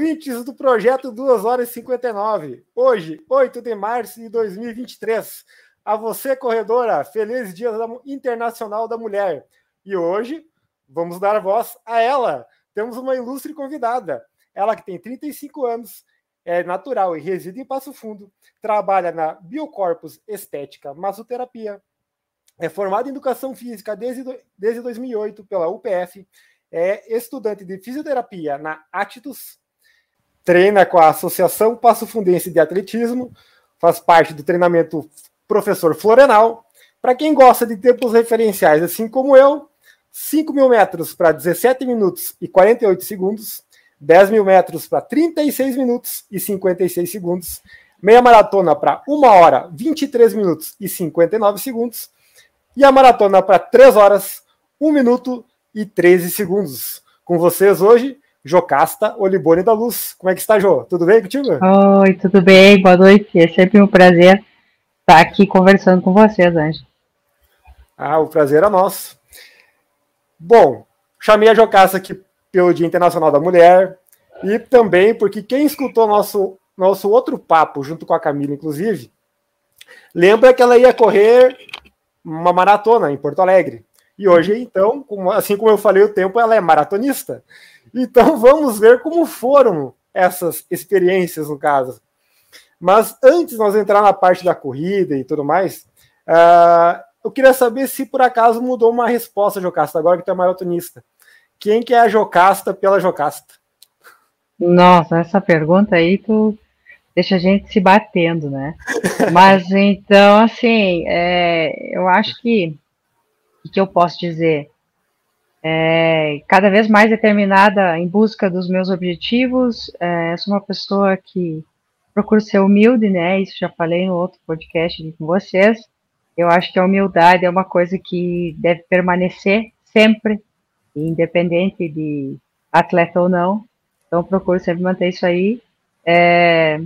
Ouvintes do projeto 2 horas e 59. Hoje, 8 de março de 2023. A você, corredora, feliz Dia Internacional da Mulher. E hoje, vamos dar voz a ela. Temos uma ilustre convidada. Ela que tem 35 anos, é natural e reside em Passo Fundo, trabalha na Biocorpus Estética Massoterapia, é formada em Educação Física desde, desde 2008 pela UPF, é estudante de fisioterapia na Atitus, treina com a Associação Passo Fundense de Atletismo, faz parte do treinamento Professor Florenal. Para quem gosta de tempos referenciais, assim como eu, 5 mil metros para 17 minutos e 48 segundos, 10 mil metros para 36 minutos e 56 segundos, meia maratona para 1 hora, 23 minutos e 59 segundos, e a maratona para 3 horas, 1 minuto e 13 segundos. Com vocês hoje, Jocasta Olibone da Luz. Como é que está, Jô? Tudo bem contigo? Oi, tudo bem? Boa noite. É sempre um prazer estar aqui conversando com vocês, Anjo. Ah, o prazer é nosso. Bom, chamei a Jocasta aqui pelo Dia Internacional da Mulher e também porque quem escutou nosso, nosso outro papo, junto com a Camila, inclusive, lembra que ela ia correr uma maratona em Porto Alegre. E hoje, então, assim como eu falei o tempo, ela é maratonista. Então vamos ver como foram essas experiências, no caso. Mas antes de nós entrar na parte da corrida e tudo mais, uh, eu queria saber se por acaso mudou uma resposta, Jocasta, agora que tu é maratonista. Quem que é a Jocasta pela Jocasta? Nossa, essa pergunta aí tu deixa a gente se batendo, né? Mas então, assim, é, eu acho que o que eu posso dizer? É, cada vez mais determinada em busca dos meus objetivos. É, sou uma pessoa que procuro ser humilde, né? Isso já falei no outro podcast com vocês. Eu acho que a humildade é uma coisa que deve permanecer sempre, independente de atleta ou não. Então, procuro sempre manter isso aí. É,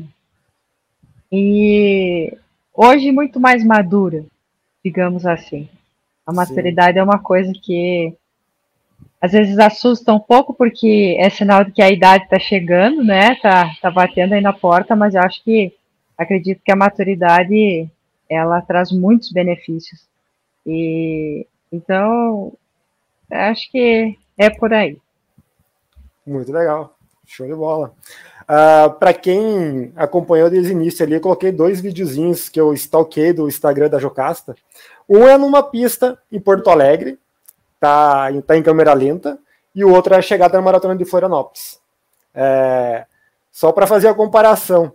e hoje, muito mais madura, digamos assim. A maturidade Sim. é uma coisa que às vezes assusta um pouco, porque é sinal de que a idade está chegando, né? Tá, tá batendo aí na porta, mas eu acho que acredito que a maturidade ela traz muitos benefícios. E então acho que é por aí. Muito legal, show de bola. Uh, ah, Para quem acompanhou desde o início ali, coloquei dois videozinhos que eu stalkei do Instagram da Jocasta. Um é numa pista em Porto Alegre, tá, tá em câmera lenta, e o outro é a chegada na Maratona de Florianópolis. É, só para fazer a comparação.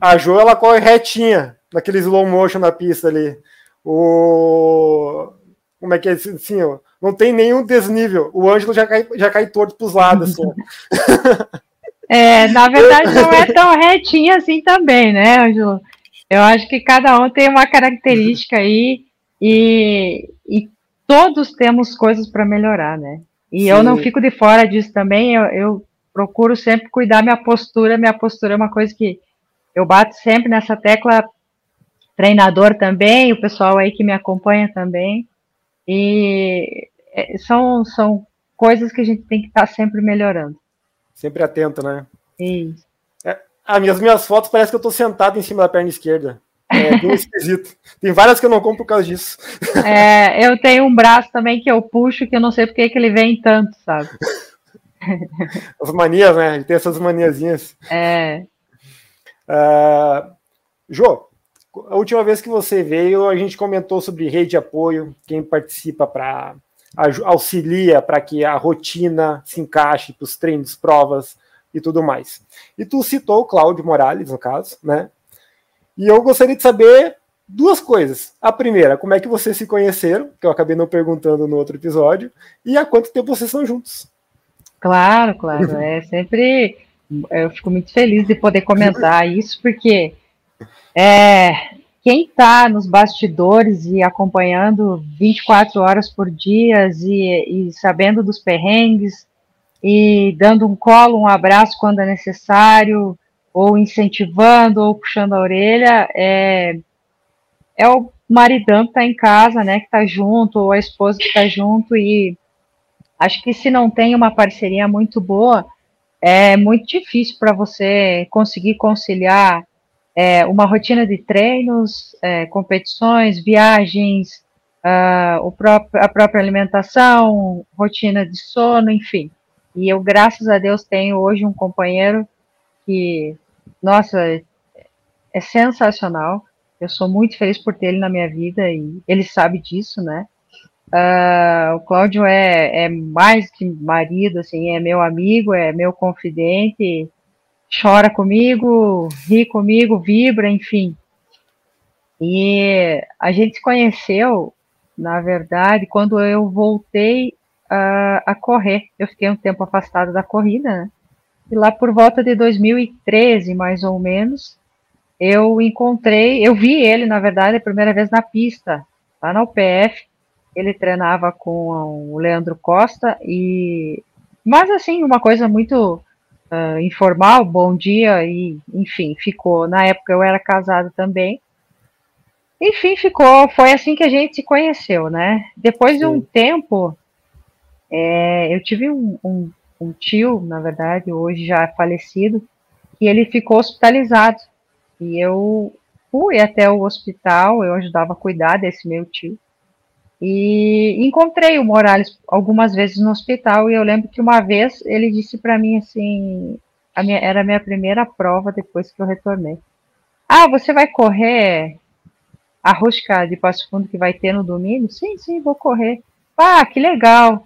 A Jo ela corre retinha, naquele slow motion na pista ali. O. Como é que é assim, não tem nenhum desnível. O Ângelo já cai, já cai torto para os lados. Assim. É, na verdade, não é tão retinha assim também, né, Ângelo? Eu acho que cada um tem uma característica aí e, e todos temos coisas para melhorar, né? E Sim. eu não fico de fora disso também, eu, eu procuro sempre cuidar minha postura, minha postura é uma coisa que eu bato sempre nessa tecla treinador também, o pessoal aí que me acompanha também. E é, são, são coisas que a gente tem que estar tá sempre melhorando. Sempre atento, né? Isso. As minhas, minhas fotos parece que eu tô sentado em cima da perna esquerda. É bem esquisito. Tem várias que eu não compro por causa disso. É, eu tenho um braço também que eu puxo, que eu não sei porque que ele vem tanto, sabe? As manias, né? Ele tem essas maniazinhas. É. Uh, Jô, a última vez que você veio, a gente comentou sobre rede de apoio, quem participa para auxilia para que a rotina se encaixe para os treinos, provas, e tudo mais. E tu citou o Cláudio Morales, no caso, né? E eu gostaria de saber duas coisas. A primeira, como é que vocês se conheceram, que eu acabei não perguntando no outro episódio, e há quanto tempo vocês são juntos? Claro, claro. É sempre. Eu fico muito feliz de poder comentar isso, porque é, quem está nos bastidores e acompanhando 24 horas por dia e, e sabendo dos perrengues, e dando um colo, um abraço quando é necessário, ou incentivando, ou puxando a orelha, é, é o maridão que está em casa, né, que está junto, ou a esposa que está junto, e acho que se não tem uma parceria muito boa, é muito difícil para você conseguir conciliar é, uma rotina de treinos, é, competições, viagens, uh, o próprio, a própria alimentação, rotina de sono, enfim. E eu, graças a Deus, tenho hoje um companheiro que, nossa, é sensacional. Eu sou muito feliz por ter ele na minha vida e ele sabe disso, né? Uh, o Cláudio é, é mais que marido, assim, é meu amigo, é meu confidente, chora comigo, ri comigo, vibra, enfim. E a gente se conheceu, na verdade, quando eu voltei uh, a correr. Eu fiquei um tempo afastado da corrida, né? E lá por volta de 2013, mais ou menos, eu encontrei, eu vi ele, na verdade, a primeira vez na pista, lá na UPF. Ele treinava com o Leandro Costa e, mas assim, uma coisa muito uh, informal, bom dia e, enfim, ficou. Na época eu era casado também. Enfim, ficou. Foi assim que a gente se conheceu, né? Depois Sim. de um tempo, é, eu tive um, um, um tio, na verdade, hoje já falecido, e ele ficou hospitalizado. E eu fui até o hospital, eu ajudava a cuidar desse meu tio. E encontrei o Morales algumas vezes no hospital e eu lembro que uma vez ele disse para mim assim, a minha, era a minha primeira prova depois que eu retornei. Ah, você vai correr a rosca de Passo Fundo que vai ter no domingo? Sim, sim, vou correr. Ah, que legal.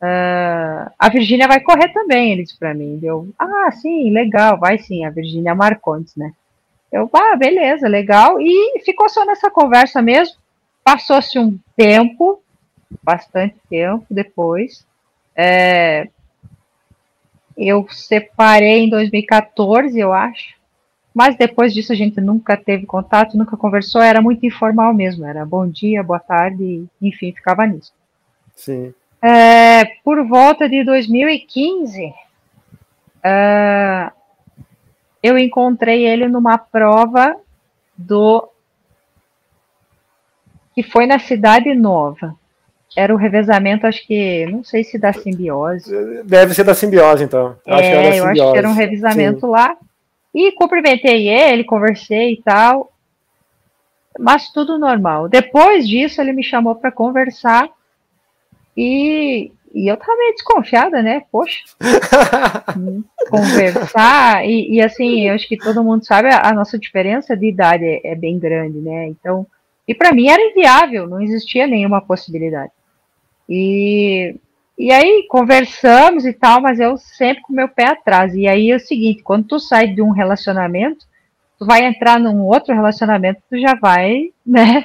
Uh, a Virgínia vai correr também, ele disse para mim. Eu, ah, sim, legal, vai sim, a Virgínia Marcondes, né? Eu, ah, beleza, legal. E ficou só nessa conversa mesmo. Passou-se um tempo, bastante tempo depois. É, eu separei em 2014, eu acho. Mas depois disso a gente nunca teve contato, nunca conversou, era muito informal mesmo, era bom dia, boa tarde, enfim, ficava nisso. Sim. É, por volta de 2015, é, eu encontrei ele numa prova do que foi na Cidade Nova. Era o revezamento, acho que, não sei se da simbiose. Deve ser da simbiose, então. Acho é, eu acho que era um revezamento Sim. lá. E cumprimentei ele, conversei e tal. Mas tudo normal. Depois disso, ele me chamou para conversar. E, e eu tava meio desconfiada, né? Poxa. conversar. E, e, assim, eu acho que todo mundo sabe a, a nossa diferença de idade é, é bem grande, né? Então e para mim era inviável, não existia nenhuma possibilidade. E, e aí conversamos e tal, mas eu sempre com meu pé atrás. E aí é o seguinte, quando tu sai de um relacionamento, tu vai entrar num outro relacionamento, tu já vai, né?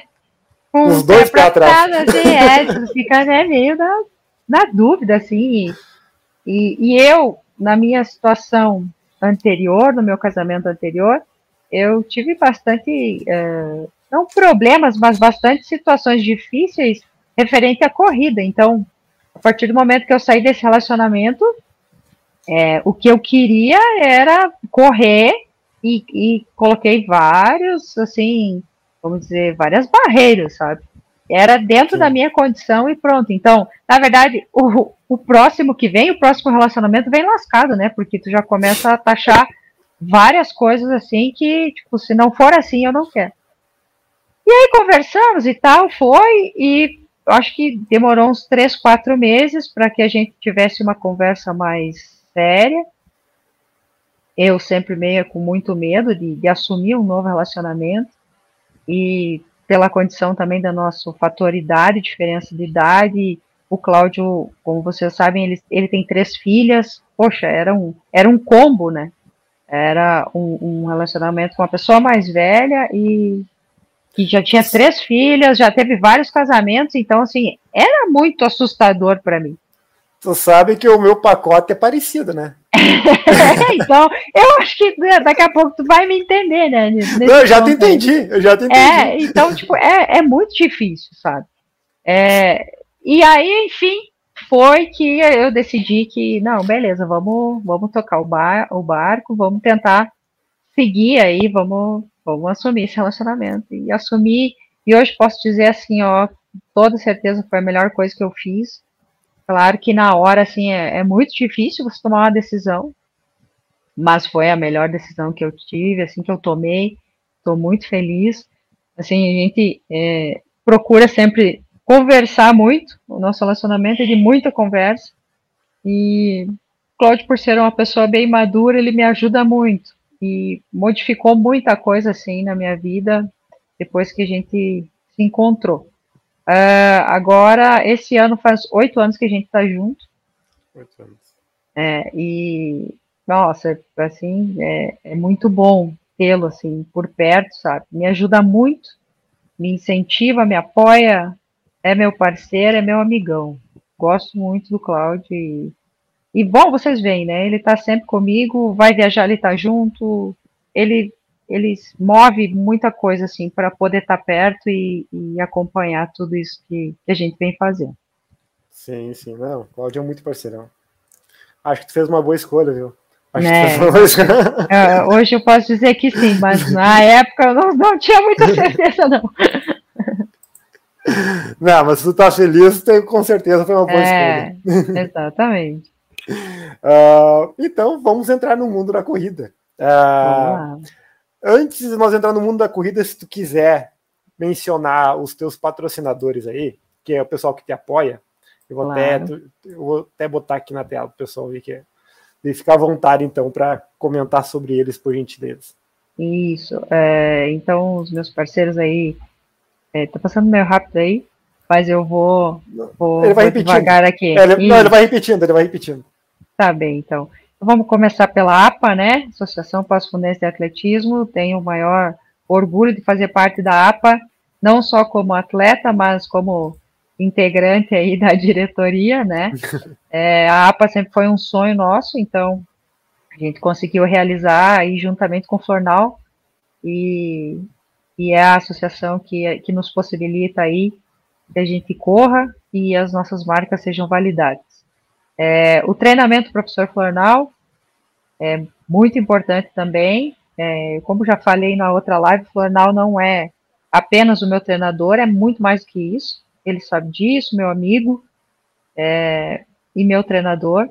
Com Os dois pé atrás. Assim, é, fica né, meio na, na dúvida, assim. E, e eu, na minha situação anterior, no meu casamento anterior, eu tive bastante uh, não problemas, mas bastante situações difíceis referente à corrida. Então, a partir do momento que eu saí desse relacionamento, é, o que eu queria era correr e, e, coloquei vários, assim, vamos dizer, várias barreiras, sabe? Era dentro Sim. da minha condição e pronto. Então, na verdade, o, o próximo que vem, o próximo relacionamento vem lascado, né? Porque tu já começa a taxar várias coisas assim que, tipo, se não for assim, eu não quero. E aí conversamos e tal, foi, e acho que demorou uns três, quatro meses para que a gente tivesse uma conversa mais séria. Eu sempre meio com muito medo de, de assumir um novo relacionamento, e pela condição também da nossa fator idade, diferença de idade. O Cláudio, como vocês sabem, ele, ele tem três filhas. Poxa, era um, era um combo, né? Era um, um relacionamento com uma pessoa mais velha e que já tinha três filhas, já teve vários casamentos, então assim, era muito assustador para mim. Tu sabe que o meu pacote é parecido, né? então, eu acho que daqui a pouco tu vai me entender, né? Não, eu já te entendi, eu já te entendi. É, então, tipo, é, é muito difícil, sabe? É, e aí, enfim, foi que eu decidi que, não, beleza, vamos, vamos tocar o, bar, o barco, vamos tentar seguir aí, vamos vamos assumir esse relacionamento. E assumir, e hoje posso dizer assim, ó, toda certeza foi a melhor coisa que eu fiz. Claro que na hora, assim, é, é muito difícil você tomar uma decisão, mas foi a melhor decisão que eu tive, assim que eu tomei. Estou muito feliz. Assim, a gente é, procura sempre conversar muito. O nosso relacionamento é de muita conversa. E Claude, por ser uma pessoa bem madura, ele me ajuda muito e modificou muita coisa assim na minha vida depois que a gente se encontrou. Uh, agora, esse ano faz oito anos que a gente está junto. Oito anos. É, e, nossa, assim, é, é muito bom tê-lo, assim, por perto, sabe? Me ajuda muito, me incentiva, me apoia, é meu parceiro, é meu amigão. Gosto muito do Cláudio e, e, bom, vocês veem, né? Ele tá sempre comigo, vai viajar, ele tá junto, ele ele move muita coisa assim para poder estar tá perto e, e, acompanhar tudo isso que, que, a gente vem fazendo. Sim, sim, não, Cláudio é muito parceirão. Acho que tu fez uma boa escolha, viu? Né? É, hoje eu posso dizer que sim, mas na época eu não, não tinha muita certeza, não. Não, mas se tu tá feliz, com certeza foi uma boa é, escolha. Exatamente. Uh, então, vamos entrar no mundo da corrida. Uh, antes de nós entrar no mundo da corrida, se tu quiser mencionar os teus patrocinadores aí, que é o pessoal que te apoia, eu vou, claro. até, eu vou até botar aqui na tela para o pessoal ver que é e ficar à vontade, então, para comentar sobre eles, por gentileza. Isso. É, então, os meos parceiros aí. É, tá passando meio rápido aí, mas eu vou, vou, ele vai vou devagar aqui. É, ele, não, ele vai repetindo, ele vai repetindo. Tá bem, então. Vamos começar pela APA, né? Associação Pós-Fundência de Atletismo. Tenho o maior orgulho de fazer parte da APA, não só como atleta, mas como integrante aí da diretoria, né? É, a APA sempre foi um sonho nosso, então a gente conseguiu realizar aí juntamente com o Flornal e, e é a associação que, que nos possibilita aí que a gente corra e as nossas marcas sejam validadas. É, o treinamento do professor Flornal é muito importante também. É, como já falei na outra live, o Flornal não é apenas o meu treinador, é muito mais do que isso ele sabe disso, meu amigo é, e meu treinador.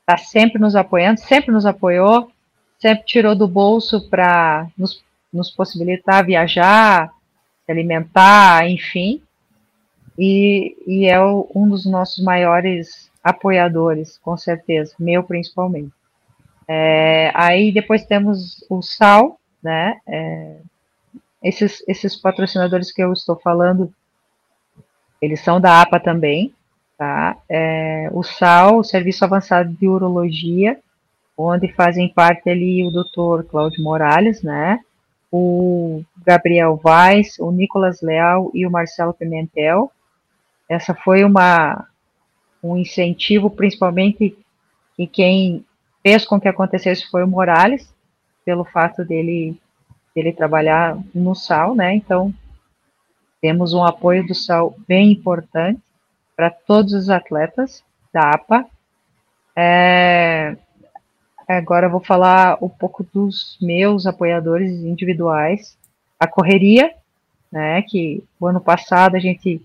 Está sempre nos apoiando, sempre nos apoiou, sempre tirou do bolso para nos, nos possibilitar viajar, se alimentar, enfim. E, e é o, um dos nossos maiores apoiadores, com certeza, meu principalmente. É, aí depois temos o Sal, né? É, esses, esses patrocinadores que eu estou falando eles são da APA também, tá? É, o SAL, o Serviço Avançado de Urologia, onde fazem parte ali o Dr. Cláudio Morales, né? O Gabriel Vaz, o Nicolas Leal e o Marcelo Pimentel. Essa foi uma um incentivo, principalmente e quem fez com que acontecesse foi o Morales, pelo fato dele dele trabalhar no SAL, né? Então temos um apoio do SAL bem importante para todos os atletas da APA. É, agora vou falar um pouco dos meus apoiadores individuais. A correria, né, que o ano passado a gente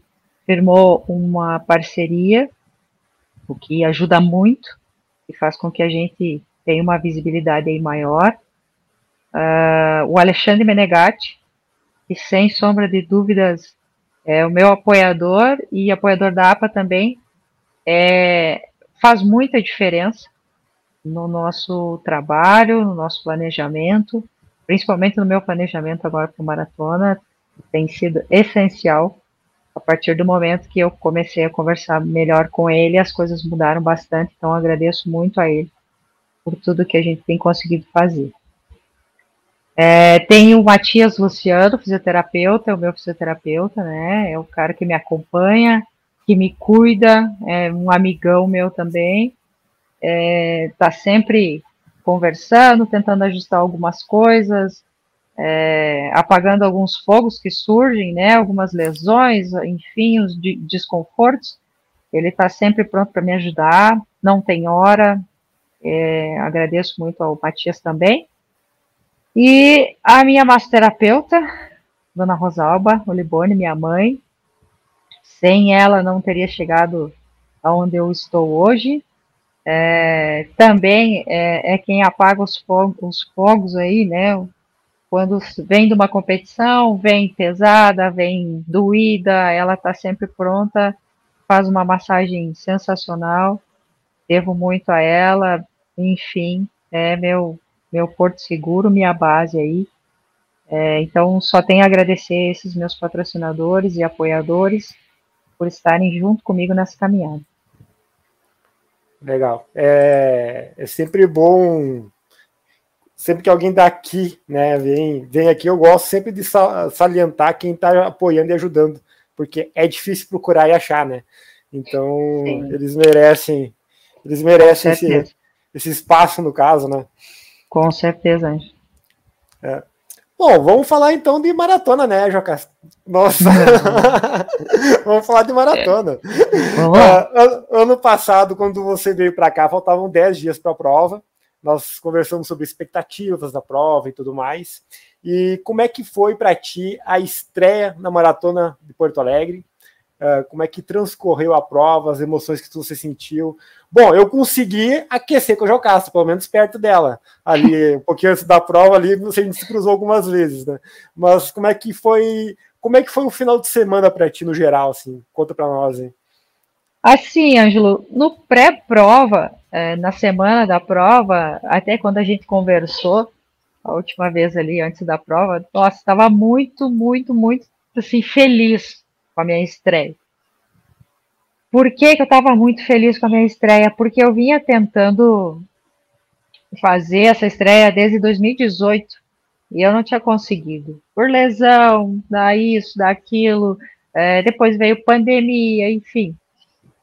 firmou uma parceria, o que ajuda muito e faz com que a gente tenha uma visibilidade aí maior. Uh, o Alexandre Menegatti, e sem sombra de dúvidas é o meu apoiador e apoiador da APA também. É, faz muita diferença no nosso trabalho, no nosso planejamento, principalmente no meu planejamento agora para o maratona, tem sido essencial. A partir do momento que eu comecei a conversar melhor com ele, as coisas mudaram bastante, então agradeço muito a ele por tudo que a gente tem conseguido fazer. É, tem o Matias Luciano, fisioterapeuta, é o meu fisioterapeuta, né? É o cara que me acompanha, que me cuida, é um amigão meu também. É, tá sempre conversando, tentando ajustar algumas coisas, é, apagando alguns fogos que surgem, né? Algumas lesões, enfim, os de, desconfortos. Ele está sempre pronto para me ajudar, não tem hora. É, agradeço muito ao Matias também. E a minha massoterapeuta, Dona Rosalba Olibone, minha mãe, sem ela não teria chegado aonde eu estou hoje. é, também é, é, quem apaga os os fogos aí, né? Quando vem de uma competição, vem pesada, vem doída, ela está sempre pronta, faz uma massagem sensacional, devo muito a ela, enfim, é meu, meu porto seguro, minha base aí. É, então, só tenho a agradecer esses meus patrocinadores e apoiadores por estarem junto comigo nessa caminhada. Legal. É, é sempre bom, sempre que alguém daqui né, vem, vem aqui, eu gosto sempre de salientar quem está apoiando e ajudando, porque é difícil procurar e achar, né? Então, Sim. eles merecem, eles merecem esse, esse espaço, no caso, né? Com certeza, Anjo. É. Bom, vamos falar então de maratona, né, Joca? Nossa! vamos falar de maratona. Uh, ano passado, quando você veio para cá, faltavam 10 dias para a prova. Nós conversamos sobre expectativas da prova e tudo mais. E como é que foi para ti a estreia na maratona de Porto Alegre? Uh, como é que transcorreu a prova, as emoções que você sentiu? Bom, eu consegui aquecer com o Jocasta, pelo menos perto dela. Ali, um pouquinho antes da prova, ali, a gente se cruzou algumas vezes, né? Mas como é que foi. Como é que foi o final de semana para ti no geral, assim? Conta para nós, hein? Assim, Ângelo, no pré-prova, na semana da prova, até quando a gente conversou, a última vez ali antes da prova, nossa, estava muito, muito, muito assim, feliz com a minha estreia. Por que, que eu estava muito feliz com a minha estreia? Porque eu vinha tentando fazer essa estreia desde 2018 e eu não tinha conseguido. Por lesão, da isso, daquilo, é, depois veio pandemia, enfim.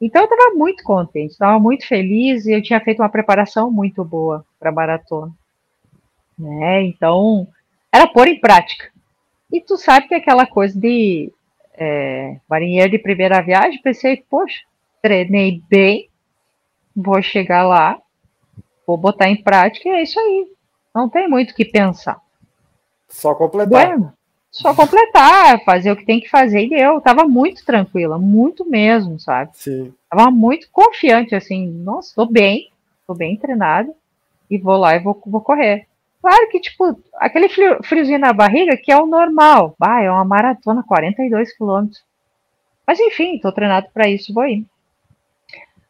Então eu estava muito contente, estava muito feliz e eu tinha feito uma preparação muito boa para a maratona. Né? Então era pôr em prática. E tu sabe que aquela coisa de é, marinheiro de primeira viagem, pensei, poxa, treinei bem, vou chegar lá, vou botar em prática e é isso aí. Não tem muito o que pensar. Só completar. Bueno, só completar, fazer o que tem que fazer e eu tava muito tranquila, muito mesmo, sabe? Sim. Tava muito confiante, assim, nossa, tô bem, tô bem treinado e vou lá e vou, vou correr. Claro que, tipo, aquele frio, friozinho na barriga que é o normal. Ah, é uma maratona, 42 quilômetros. Mas enfim, tô treinado para isso, vou ir.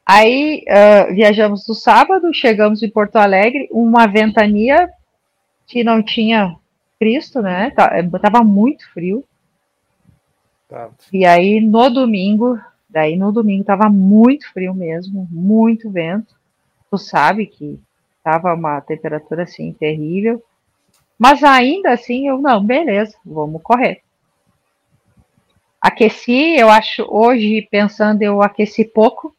Aí uh, viajamos no sábado, chegamos em Porto Alegre, uma ventania que não tinha Cristo, né? Tava muito frio. Tá. E aí no domingo, daí no domingo tava muito frio mesmo, muito vento. Tu sabe que Tava uma temperatura assim terrível. Mas ainda assim, eu não, beleza, vamos correr. Aqueci, eu acho, hoje, pensando, eu aqueci pouco,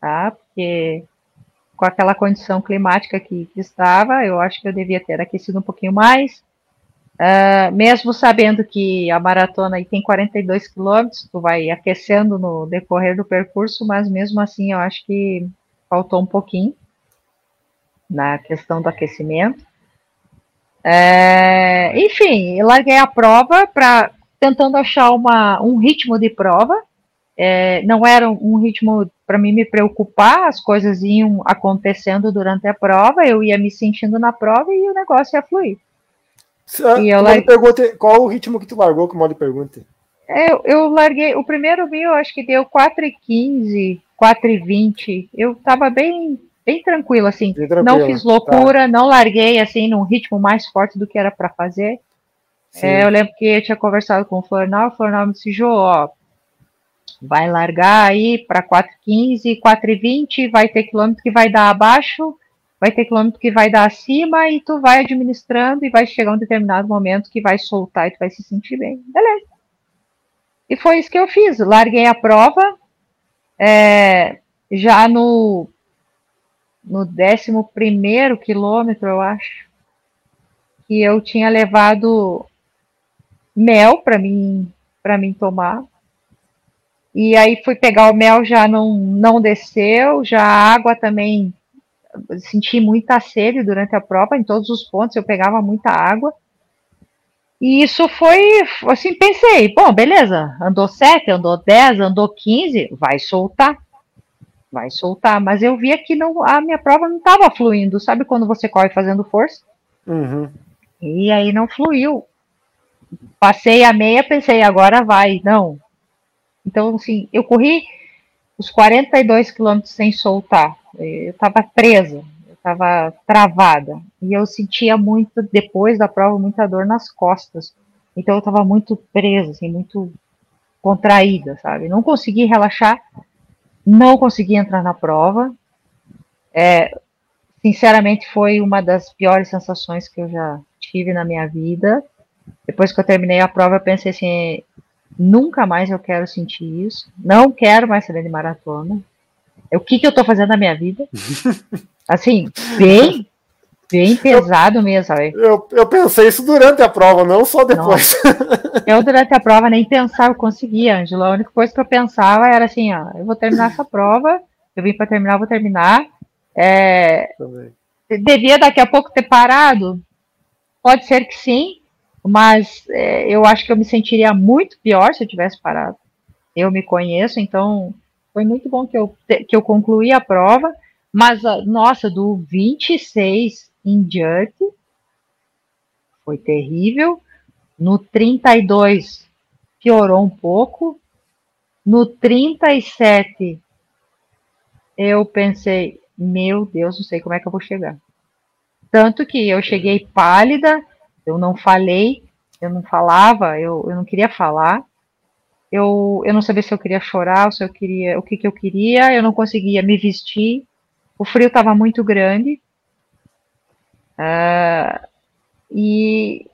tá? Porque com aquela condição climática que, que estava, eu acho que eu devia ter aquecido um pouquinho mais. Uh, mesmo sabendo que a maratona tem 42 quilômetros, tu vai aquecendo no decorrer do percurso, mas mesmo assim eu acho que faltou um pouquinho na questão do aquecimento. É, enfim, larguei a prova para tentando achar uma, um ritmo de prova. É, não era um ritmo para mim me preocupar, as coisas iam acontecendo durante a prova, eu ia me sentindo na prova e o negócio ia fluir. Ah, e eu largue... pergunta, qual o ritmo que tu largou, que modo pergunta? Eu, eu larguei, o primeiro mil acho que deu 4,15, 4,20. Eu estava bem bem tranquilo, assim. Bem tranquilo, não fiz tá. loucura, tá. não larguei, assim, num ritmo mais forte do que era para fazer. É, eu lembro que eu tinha conversado com o Flornal, o Flornal me disse, Jô, ó, vai largar aí para 4,15, 4,20, vai ter quilômetro que vai dar abaixo, vai ter quilômetro que vai dar acima, e tu vai administrando e vai chegar um determinado momento que vai soltar e tu vai se sentir bem. Beleza. E foi isso que eu fiz. Larguei a prova, é, já no no 11 quilômetro, eu acho, que eu tinha levado mel para mim para mim tomar. E aí fui pegar o mel, já não, não desceu, já a água também senti muita sede durante a prova, em todos os pontos eu pegava muita água. E isso foi, assim, pensei, bom, beleza, andou 7, andou 10, andou 15, vai soltar. vai soltar. Mas eu via que não, a minha prova não estava fluindo. Sabe quando você corre fazendo força? Uhum. E aí não fluiu. Passei a meia, pensei, agora vai. Não. Então, assim, eu corri os 42 quilômetros sem soltar. Eu estava presa, eu estava travada. E eu sentia muito, depois da prova, muita dor nas costas. Então eu estava muito presa, assim, muito contraída, sabe? Não consegui relaxar, não consegui entrar na prova. É, sinceramente, foi uma das piores sensações que eu já tive na minha vida. Depois que eu terminei a prova, eu pensei assim: nunca mais eu quero sentir isso, não quero mais saber de maratona. O que, que eu estou fazendo na minha vida? Assim, bem, bem pesado eu, mesmo, sabe? Eu, eu pensei isso durante a prova, não só depois. eu durante a prova nem pensava, eu conseguia, Angela. A única coisa que eu pensava era assim, ó, eu vou terminar essa prova, eu vim para terminar, eu vou terminar. É, devia daqui a pouco ter parado? Pode ser que sim, mas é, eu acho que eu me sentiria muito pior se eu tivesse parado. Eu me conheço, então foi muito bom que eu, que eu concluí a prova, mas, nossa, do 26 em diante, foi terrível. No 32, piorou um pouco. No 37, eu pensei, meu Deus, não sei como é que eu vou chegar. Tanto que eu cheguei pálida, eu não falei, eu não falava, eu, eu não queria falar. Eu, eu não sabia se eu queria chorar, se eu queria, o que, que eu queria, eu não conseguia me vestir. O frio estava muito grande. Uh, e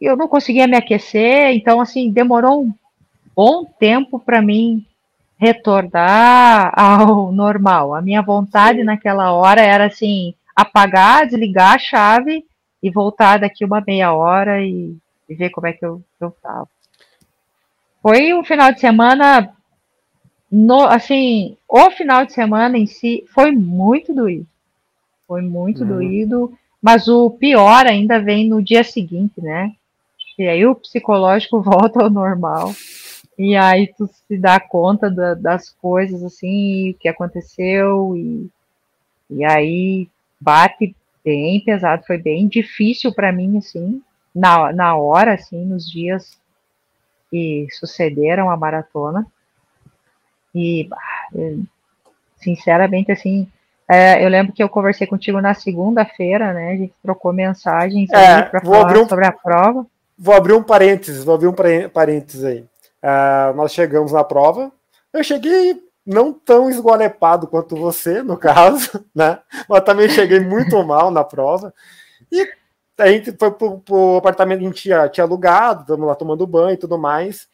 eu não conseguia me aquecer, então assim demorou um bom tempo para mim retornar ao normal. A minha vontade naquela hora era assim apagar, desligar a chave e voltar daqui uma meia hora e, e ver como é que eu, eu tava. Foi um final de semana, no, assim, o final de semana em si foi muito doído. Foi muito uhum. doído, mas o pior ainda vem no dia seguinte, né? E aí o psicológico volta ao normal. E aí tu se dá conta da, das coisas, assim, o que aconteceu, e, e aí bate bem pesado, foi bem difícil para mim, assim, na, na hora, assim, nos dias que sucederam a maratona. E, sinceramente, assim, é, eu lembro que eu conversei contigo na segunda-feira, né? A gente trocou mensagens é, para falar um, sobre a prova. Vou abrir um parênteses, vou abrir um parênteses aí. Uh, nós chegamos na prova. Eu cheguei não tão esgualepado quanto você, no caso, né? Mas também cheguei muito mal na prova. E a gente foi pro, pro apartamento que a gente tinha, tinha alugado, estamos lá tomando banho e tudo mais.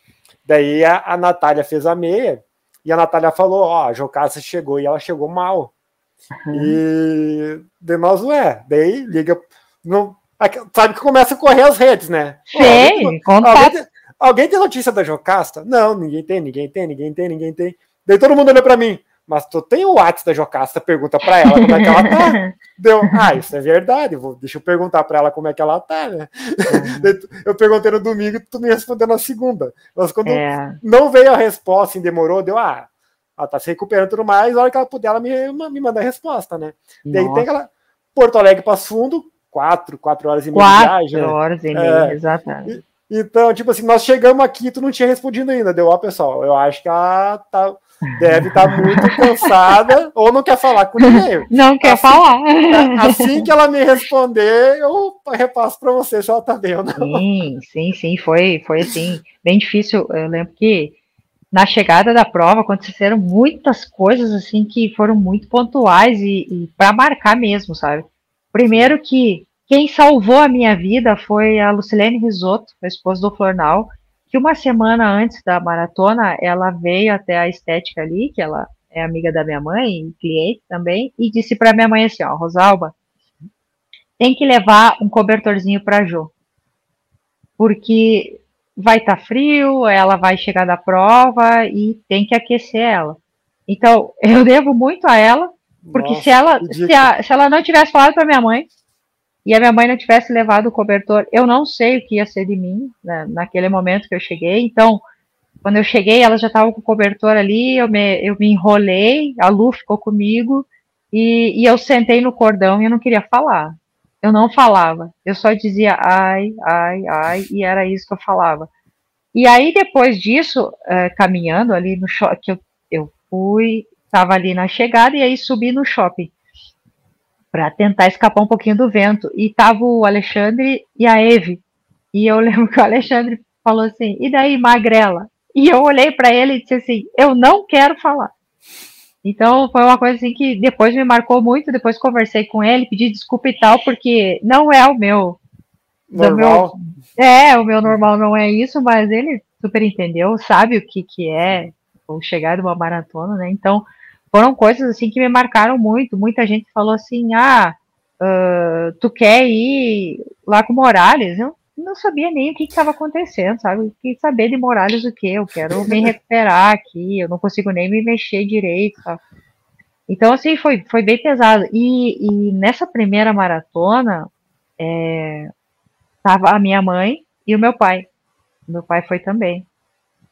Daí a, a Natália fez a meia e a Natália falou: Ó, a Jocasta chegou e ela chegou mal. Uhum. E de nós, ué, daí liga. No, sabe que começa a correr as redes, né? Sim, alguém, tem, alguém tem notícia da Jocasta? Não, ninguém tem, ninguém tem, ninguém tem, ninguém tem. Daí todo mundo olha para mim. Mas tu tem o WhatsApp da Jocasta, pergunta para ela como é que ela tá. Deu, ah, isso é verdade, vou, deixa eu perguntar para ela como é que ela tá, né? Uhum. Eu perguntei no domingo e tu me respondeu na segunda. Mas quando é. não veio a resposta e demorou, deu, ah, ela tá se recuperando tudo mais, a hora que ela puder, ela me, me manda a resposta, né? Nossa. Daí tem aquela Porto Alegre para Fundo, quatro, quatro horas e meia quatro viagem. Né? horas e meia, é, exatamente. Então, tipo assim, nós chegamos aqui, tu não tinha respondido ainda, deu, ó, pessoal, eu acho que ela tá deve estar tá muito cansada ou não quer falar com ninguém. Não quer assim, falar. Assim que ela me responder, eu repasso para você se ela está bem ou não. Sim, sim, sim, foi, foi assim, bem difícil. Eu lembro que na chegada da prova aconteceram muitas coisas assim que foram muito pontuais e, e para marcar mesmo, sabe? Primeiro que quem salvou a minha vida foi a Lucilene Risotto, a esposa do Flornal, que uma semana antes da maratona, ela veio até a estética ali, que ela é amiga da minha mãe, cliente também, e disse para minha mãe assim, ó, Rosalba, tem que levar um cobertorzinho para Jo, porque vai estar tá frio, ela vai chegar da prova e tem que aquecer ela. Então, eu devo muito a ela, porque Nossa, se ela se, a, se ela não tivesse falado para minha mãe, e a minha mãe não tivesse levado o cobertor, eu não sei o que ia ser de mim né, naquele momento que eu cheguei. Então, Quando eu cheguei, ela já estava com o cobertor ali, eu me, eu me enrolei, a Lu ficou comigo, e, e eu sentei no cordão e eu não queria falar. Eu não falava, eu só dizia ai, ai, ai, e era isso que eu falava. E aí, depois disso, é, caminhando ali no shopping, eu, eu fui, estava ali na chegada, e aí subi no shopping para tentar escapar um pouquinho do vento. E tava o Alexandre e a Eve. E eu lembro que o Alexandre falou assim: "E daí, magrela?" E eu olhei para ele e disse assim: "Eu não quero falar". Então foi uma coisa assim que depois me marcou muito. Depois conversei com ele, pedi desculpa e tal, porque não é o meu normal. Meu, é, o meu normal não é isso, mas ele super entendeu, sabe o que que é o chegar de uma maratona, né? Então foram coisas assim que me marcaram muito. Muita gente falou assim: "Ah, uh, tu quer ir lá com Morales?" Eu não sabia nem o que estava acontecendo, sabe? Que saber de Morales o que? Eu quero me recuperar aqui, eu não consigo nem me mexer direito. Sabe? Então, assim, foi, foi bem pesado. E, e nessa primeira maratona, é, tava a minha mãe e o meu pai. Meu pai foi também.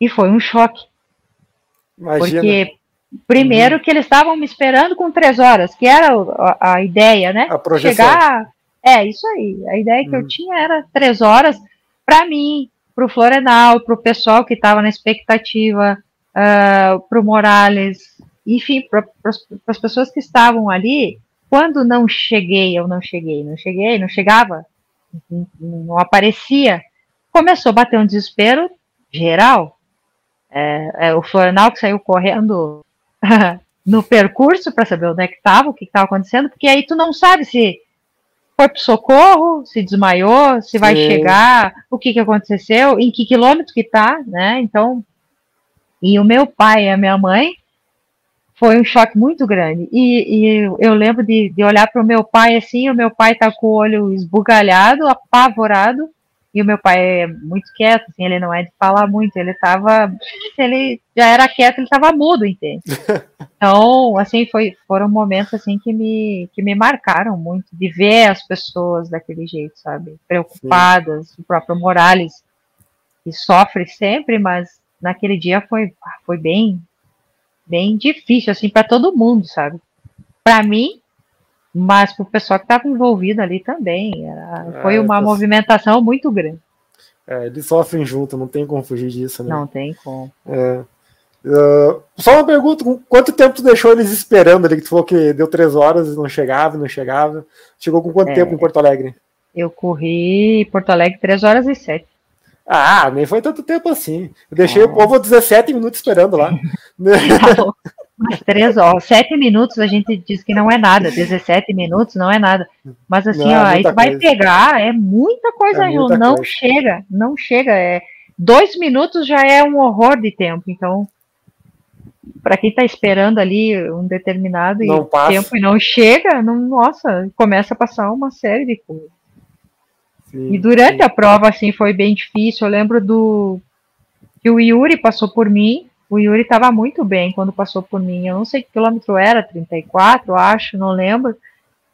E foi um choque. Imagina. Porque, primeiro, uhum. que eles estavam me esperando com três horas, que era a, a ideia, né? A projeção. Chegar é, isso aí. A ideia que eu uhum. tinha era três horas para mim, para o Florenal, para o pessoal que estava na expectativa, uh, ah, para o Morales, enfim, para as pessoas que estavam ali. Quando não cheguei, eu não cheguei, não cheguei, não chegava, não, não aparecia, começou a bater um desespero geral. É, é, o Florenal que saiu correndo no percurso para saber onde é que estava, o que estava acontecendo, porque aí tu não sabe se foi pro socorro, se desmaiou, se vai Sim. chegar, o que que aconteceu, em que quilômetro que tá, né? Então, e o meu pai e a minha mãe foi um choque muito grande. E, e eu lembro de, de olhar para o meu pai assim, o meu pai tá com o olho esbugalhado, apavorado, e o meu pai é muito quieto, assim, ele não é de falar muito, ele tava, ele já era quieto, ele tava mudo, entende? Então, assim, foi, foram momentos, assim, que me, que me marcaram muito, de ver as pessoas daquele jeito, sabe? Preocupadas, Sim. o próprio Morales, que sofre sempre, mas naquele dia foi, foi bem, bem difícil, assim, para todo mundo, sabe? Para mim, mas para o pessoal que estava envolvido ali também. Era, foi é, uma tá... movimentação muito grande. É, eles sofrem junto, não tem como fugir disso, né? Não tem como. É. Uh, só uma pergunta: quanto tempo tu deixou eles esperando ali? Que tu falou que deu três horas e não chegava, não chegava. Chegou com quanto é, tempo em Porto Alegre? Eu corri Porto Alegre três horas e sete. Ah, nem foi tanto tempo assim. Eu deixei ah. o povo 17 minutos esperando lá. Mas três, ó, sete minutos a gente diz que não é nada, 17 minutos não é nada. Mas assim, não, ó, aí tu vai pegar, é muita coisa, é muita não coisa. chega, não chega. É, dois minutos já é um horror de tempo, então para quem está esperando ali um determinado tempo e não chega, não, nossa, começa a passar uma série de coisas. Sim, e durante sim. a prova, assim, foi bem difícil. Eu lembro do que o Yuri passou por mim o Yuri estava muito bem quando passou por mim. Eu não sei que quilômetro era, 34, acho, não lembro.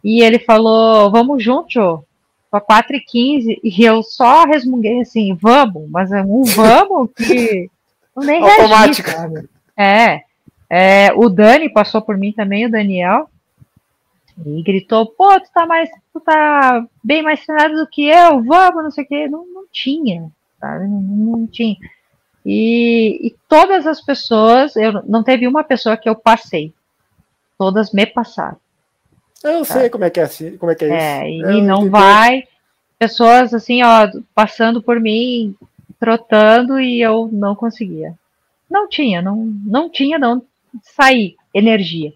E ele falou: Vamos junto. Só 4 e 15. E eu só resmunguei assim: Vamos, mas é um vamos que. Eu nem Automático. é, é. O Dani passou por mim também, o Daniel. E gritou: Pô, tu tá, mais, tu tá bem mais treinado do que eu, vamos, não sei o quê. Não, não tinha, sabe? Não, não tinha. E, e, todas as pessoas, eu não teve uma pessoa que eu passei, todas me passaram. Eu tá? sei como é que é assim, como é que é, é isso. E, não vai pessoas assim, ó, passando por mim, trotando e eu não conseguia. Não tinha, não, não tinha não sair energia.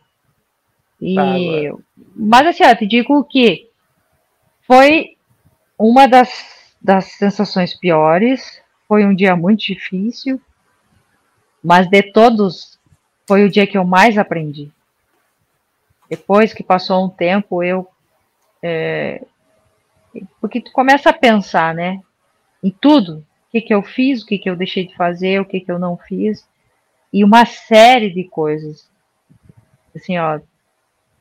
E, tá, mas assim, ó, te digo que foi uma das, das sensações piores, foi um dia muito difícil, mas de todos foi o dia que eu mais aprendi. Depois que passou um tempo, eu. É, porque tu começa a pensar, né? Em tudo. O que, que eu fiz, o que, que eu deixei de fazer, o que, que eu não fiz. E uma série de coisas. Assim, ó.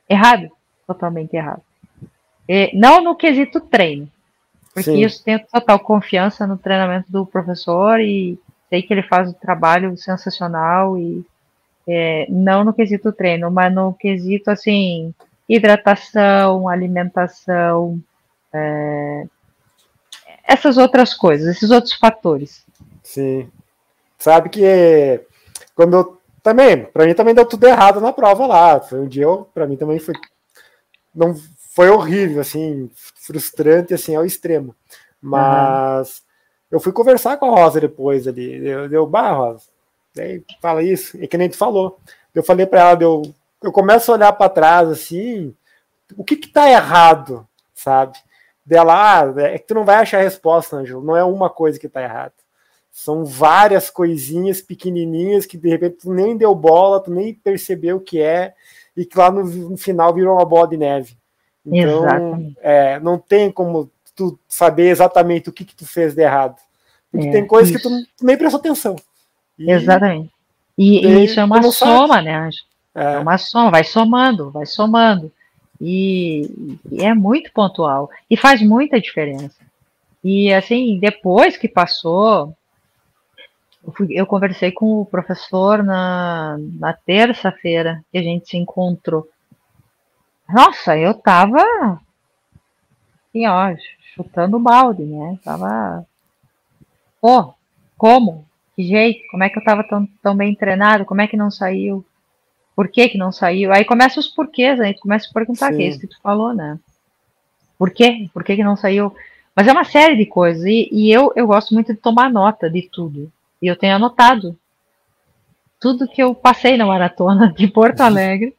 Errado. Totalmente errado. E, não no quesito treino. Porque Sim. eu tenho total confiança no treinamento do professor e sei que ele faz um trabalho sensacional e é, não no quesito treino, mas no quesito assim hidratação, alimentação, é, essas outras coisas, esses outros fatores. Sim. Sabe que quando eu também, para mim também deu tudo errado na prova lá. Foi um dia, para mim também foi não foi horrível, assim, frustrante assim ao extremo. Mas uhum. eu fui conversar com a Rosa depois ali. Deu, bah, Rosa. Daí fala isso, é que nem tu falou. Eu falei para ela, deu, eu começo a olhar para trás assim, o que que tá errado, sabe? Dela, ah, é que tu não vai achar resposta, Ângelo. Não é uma coisa que tá errada. São várias coisinhas pequenininhas que de repente tu nem deu bola, tu nem percebeu o que é, e que lá no, no final virou uma bola de neve. Então, é, não tem como tu saber exatamente o que, que tu fez de errado. Porque é, tem coisas isso. que tu, tu, nem prestou atenção. E, exatamente. E, e, isso é uma soma, sabe. né, Anjo? É. é. uma soma, vai somando, vai somando. E, e, é muito pontual. E faz muita diferença. E assim, depois que passou, eu, fui, eu conversei com o professor na, na terça-feira que a gente se encontrou. Nossa, eu tava assim, ó, chutando balde, né? Tava. Pô, como? Que jeito? Como é que eu tava tão, tão bem treinado? Como é que não saiu? Por que que não saiu? Aí começa os porquês, aí tu começa a perguntar, Sim. que é isso que tu falou, né? Por quê? Por que que não saiu? Mas é uma série de coisas, e, e eu, eu gosto muito de tomar nota de tudo. E eu tenho anotado tudo que eu passei na maratona de Porto Alegre.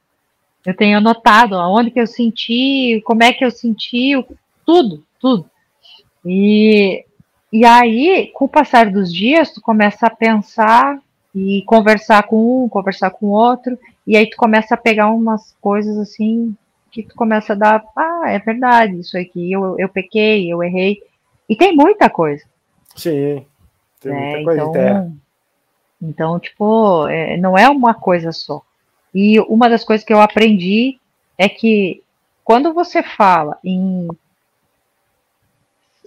Eu tenho anotado aonde que eu senti, como é que eu senti, tudo, tudo. E, e aí, com o passar dos dias, tu começa a pensar e conversar com um, conversar com o outro, e aí tu começa a pegar umas coisas assim que tu começa a dar, ah, é verdade, isso aqui, eu, eu pequei, eu errei. E tem muita coisa. Sim. Tem né? muita coisa então, então, tipo, é, não é uma coisa só. E uma das coisas que eu aprendi é que quando você fala em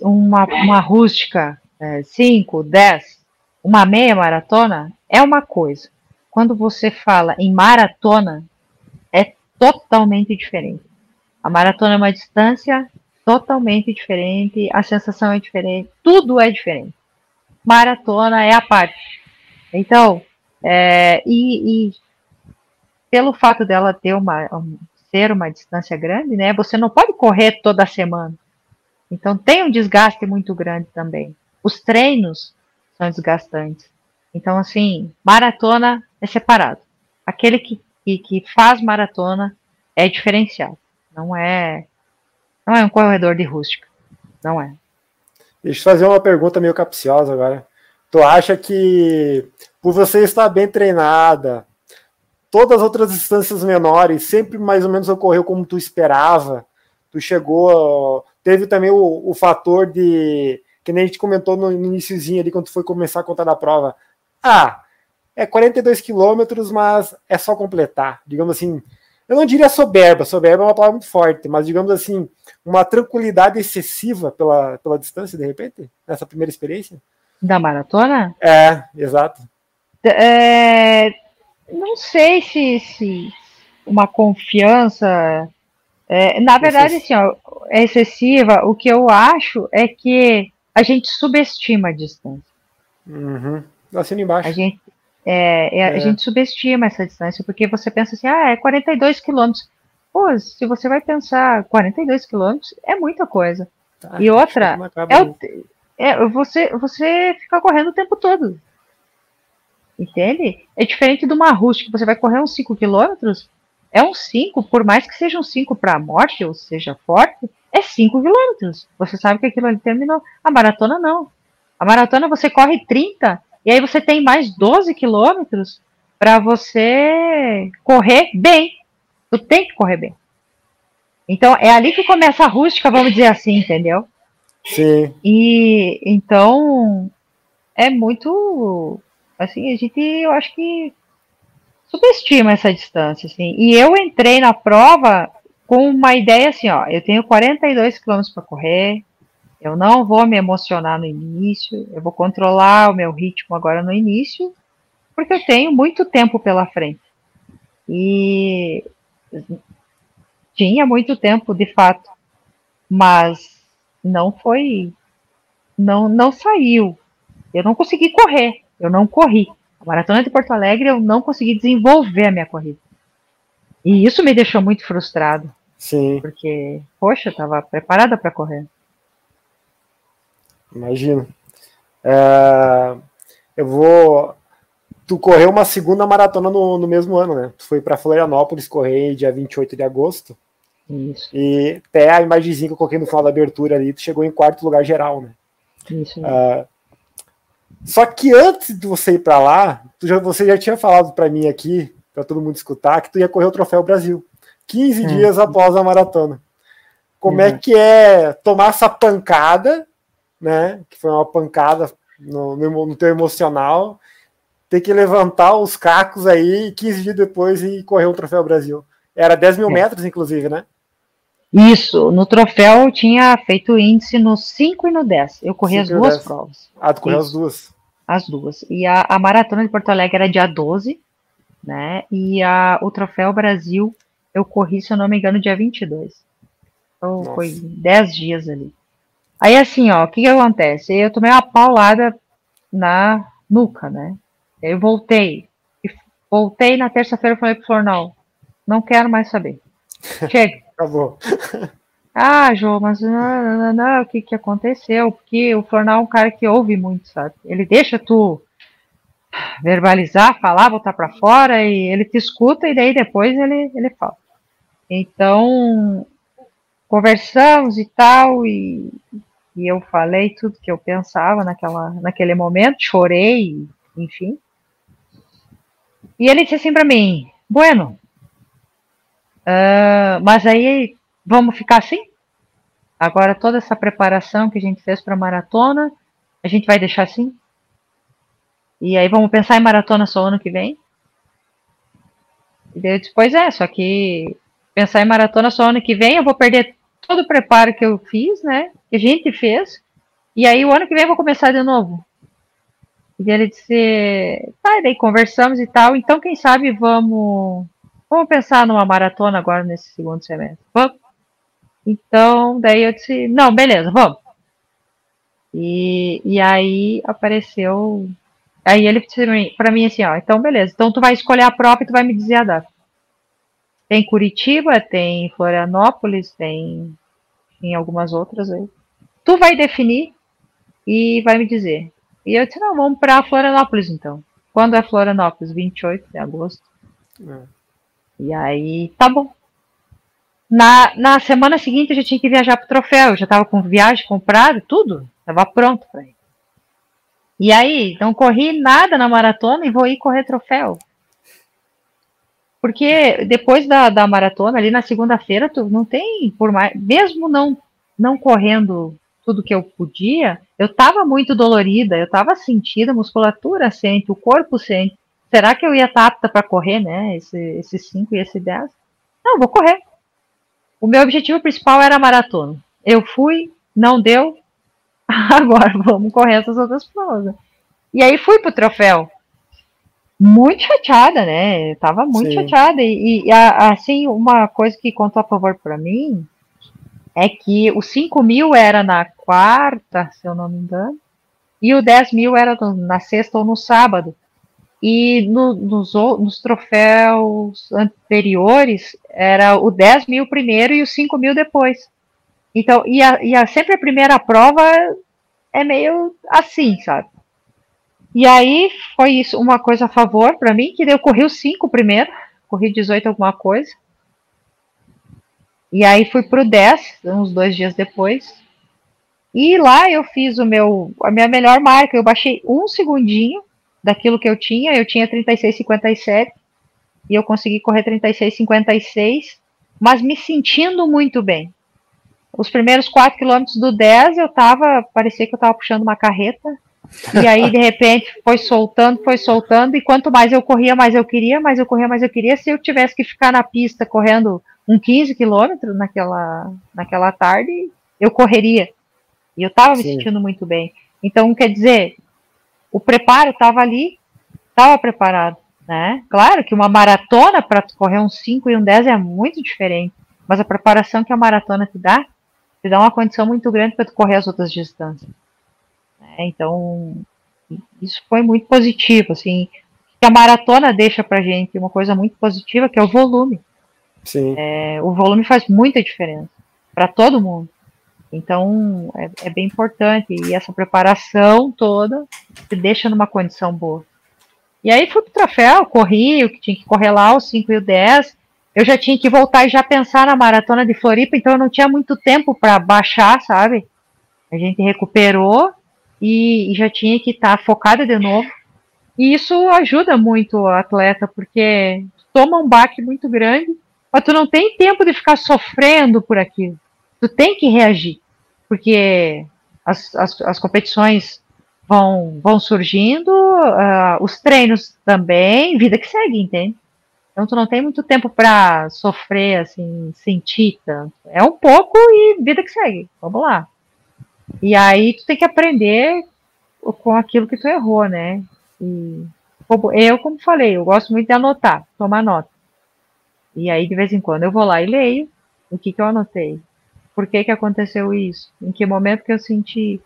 uma, uma rústica 5, é, 10, uma meia maratona, é uma coisa. Quando você fala em maratona, é totalmente diferente. A maratona é uma distância totalmente diferente, a sensação é diferente, tudo é diferente maratona é a parte. Então, é, e, e, pelo fato dela ter uma, ser uma distância grande, né, você não pode correr toda semana. Então tem um desgaste muito grande também. Os treinos são desgastantes. Então, assim, maratona é separado. Aquele que, que, que faz maratona é diferenciado. Não é, não é um corredor de rústica. Não é. Deixa eu fazer uma pergunta meio capciosa agora. Tu acha que por você estar bem treinada, todas as outras distâncias menores sempre mais ou menos ocorreu como tu esperava? Tu chegou, teve também o, o fator de que nem a gente comentou no iníciozinho ali quando tu foi começar a contar da prova. Ah, é 42 quilômetros, mas é só completar. Digamos assim, eu não diria soberba, soberba é uma palavra muito forte, mas digamos assim, uma tranquilidade excessiva pela, pela distância, de repente, nessa primeira experiência? Da maratona? É, exato. É, não sei se, se uma confiança. É, na verdade, assim, ó, é excessiva. O que eu acho é que a gente subestima a distância. Uhum. Assina embaixo. A gente, é, é, é, a gente subestima essa distância, porque você pensa assim, ah, é 42 quilômetros. Pô, se você vai pensar 42 quilômetros, é muita coisa. Tá, e outra, é o, é, você, você fica correndo o tempo todo. Entende? É diferente de uma rústica, você vai correr uns 5 quilômetros, é uns 5, por mais que sejam 5 para a morte, ou seja, forte, é 5 quilômetros. Você sabe que aquilo ali terminou. A maratona não. A maratona você corre 30, e aí você tem mais 12 quilômetros para você correr bem. Tu tem que correr bem. Então é ali que começa a rústica, vamos dizer assim, entendeu? Sim. E então é muito assim, a gente eu acho que subestima essa distância, assim. E eu entrei na prova com uma ideia assim, ó, eu tenho 42 quilômetros para correr, Eu não vou me emocionar no início, eu vou controlar o meu ritmo agora no início, porque eu tenho muito tempo pela frente. E tinha muito tempo, de fato, mas não foi, não, não saiu. Eu não consegui correr, eu não corri. A maratona de Porto Alegre eu não consegui desenvolver a minha corrida. E isso me deixou muito frustrado. Sim. Porque, poxa, eu estava preparada para correr. Imagino. É, eu vou. Tu correu uma segunda maratona no, no mesmo ano, né? Tu foi para Florianópolis correr dia 28 de agosto. Isso. E até a imagenzinha que eu coloquei no final da abertura ali, tu chegou em quarto lugar geral, né? Isso. Uh, só que antes de você ir para lá, já, você já tinha falado para mim aqui, para todo mundo escutar, que tu ia correr o Troféu Brasil, 15 hum. dias após a maratona. Como é uhum. é que é tomar essa pancada, né? Que foi uma pancada no, no, no teu emocional, ter que levantar os cacos aí 15 dias depois e correr o Troféu Brasil. Era 10 mil é. metros, inclusive, né? Isso, no troféu eu tinha feito índice no 5 e no 10. Eu corri as duas provas. Ah, tu correu as duas? As duas. E a, a, maratona de Porto Alegre era dia 12, né? E a, o troféu Brasil eu corri, se eu não me engano, dia 22. Então Nossa. foi 10 dias ali. Aí assim, ó, o que, que acontece? Eu tomei uma paulada na nuca, né? Eu voltei. Voltei na terça-feira e falei pro Flornal, não quero mais saber. Chega. Acabou. Ah, João, mas não, não, não, o que, que aconteceu? Porque o Fornal é um cara que ouve muito, sabe? Ele deixa tu verbalizar, falar, botar para fora e ele te escuta e daí depois ele, ele fala. Então, conversamos e tal e, e eu falei tudo que eu pensava naquela, naquele momento, chorei, enfim. E ele disse assim para mim, bueno, Uh, mas aí vamos ficar assim? Agora toda essa preparação que a gente fez para a maratona, a gente vai deixar assim? E aí vamos pensar em maratona só ano que vem? E daí depois é, só que pensar em maratona só ano que vem, eu vou perder todo o preparo que eu fiz, né? Que a gente fez. E aí o ano que vem eu vou começar de novo. E ele disse, tá, e daí conversamos e tal, então quem sabe vamos Vamos pensar numa maratona agora nesse segundo semestre. Vamos? Então, daí eu disse, não, beleza, vamos. E, e aí apareceu. Aí ele disse para mim assim, ó, então beleza, então tu vai escolher a prova e tu vai me dizer a data. Tem Curitiba, tem Florianópolis, tem, tem algumas outras aí. Tu vai definir e vai me dizer. E eu disse, não, vamos para Florianópolis então. Quando é Florianópolis? 28 de agosto. É. E aí, tá bom. Na, na semana seguinte eu já tinha que viajar pro troféu, eu já tava com viagem comprada, tudo, tava pronto pra ir. E aí, não corri nada na maratona e vou ir correr troféu. Porque depois da, da maratona, ali na segunda-feira, tu não tem, por mais, mesmo não, não correndo tudo que eu podia, eu tava muito dolorida, eu tava sentindo a musculatura sente, o corpo sente será que eu ia estar apta para correr, né? Esse 5 e esse 10? Não, vou correr. O meu objetivo principal era a maratona. Eu fui, não deu. Agora vamos correr essas outras provas. E aí fui pro troféu. Muito chateada, né? Eu tava muito Sim. chateada. E, e assim, uma coisa que contou a favor para mim é que o 5 mil era na quarta, se eu não me engano, e o 10 mil era na sexta ou no sábado. E no, nos, nos, troféus anteriores era o 10 mil primeiro e o 5 mil depois. Então, e, a, e a, sempre a primeira prova é meio assim, sabe? E aí foi isso, uma coisa a favor para mim, que eu corri os 5 primeiro, corri 18 alguma coisa. E aí fui pro 10, uns dois dias depois. E lá eu fiz o meu, a minha melhor marca, eu baixei um segundinho daquilo que eu tinha. Eu tinha 36,57 e eu consegui correr 36,56, mas me sentindo muito bem. Os primeiros 4 quilômetros do 10 eu tava, parecia que eu tava puxando uma carreta. E aí, de repente, foi soltando, foi soltando, e quanto mais eu corria, mais eu queria, mais eu corria, mais eu queria. Se eu tivesse que ficar na pista correndo um 15 quilômetros naquela, naquela tarde, eu correria. E eu estava me sentindo muito bem. Então, quer dizer, o preparo estava ali, estava preparado. Né? Claro que uma maratona para correr um 5 e um 10 é muito diferente, mas a preparação que a maratona te dá, te dá uma condição muito grande para tu correr as outras distâncias. Né? Então, isso foi muito positivo, assim, que a maratona deixa para gente uma coisa muito positiva, que é o volume. Sim. É, o volume faz muita diferença para todo mundo. Então, é, é, bem importante. E essa preparação toda te deixa numa condição boa. E aí fui pro troféu, corri, o que tinha que correr lá, os 5 e o 10. Eu já tinha que voltar e já pensar na maratona de Floripa, então eu não tinha muito tempo para baixar, sabe? A gente recuperou e, e já tinha que estar tá focada de novo. E isso ajuda muito o atleta, porque toma um baque muito grande, mas tu não tem tempo de ficar sofrendo por aquilo. Tu tem que reagir, porque as, as, as competições vão, vão surgindo, uh, os treinos também, vida que segue, entende? Então tu não tem muito tempo para sofrer, assim, sentir tanto. É um pouco e vida que segue. Vamos lá. E aí tu tem que aprender com aquilo que tu errou, né? E eu, como falei, eu gosto muito de anotar, tomar nota. E aí, de vez em quando, eu vou lá e leio o que, que eu anotei. Por que, que aconteceu isso? Em que momento que eu senti?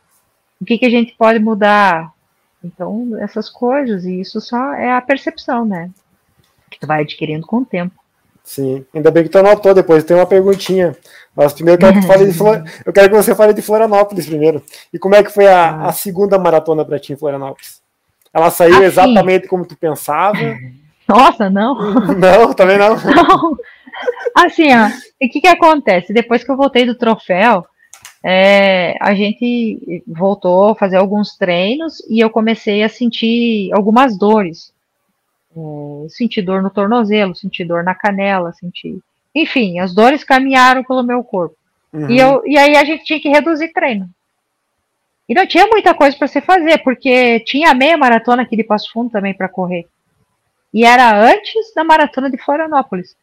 O que, que a gente pode mudar? Então, essas coisas, e isso só é a percepção, né? Que tu vai adquirindo com o tempo. Sim, ainda bem que tu anotou depois, tem uma perguntinha. Mas primeiro eu quero, que, fale de Flor... eu quero que você fale de Florianópolis primeiro. E como é que foi a, ah. a segunda maratona para ti em Florianópolis? Ela saiu assim, exatamente como tu pensava? Nossa, não. Não, também não. não. Assim, ó, o que que acontece? Depois que eu voltei do troféu, é, a gente voltou a fazer alguns treinos e eu comecei a sentir algumas dores. É, senti dor no tornozelo, senti dor na canela, senti. Enfim, as dores caminharam pelo meu corpo. Uhum. E, eu, e aí a gente tinha que reduzir treino. E não tinha muita coisa para se fazer, porque tinha a meia maratona aqui de Passo Fundo também para correr. E era antes da maratona de Florianópolis.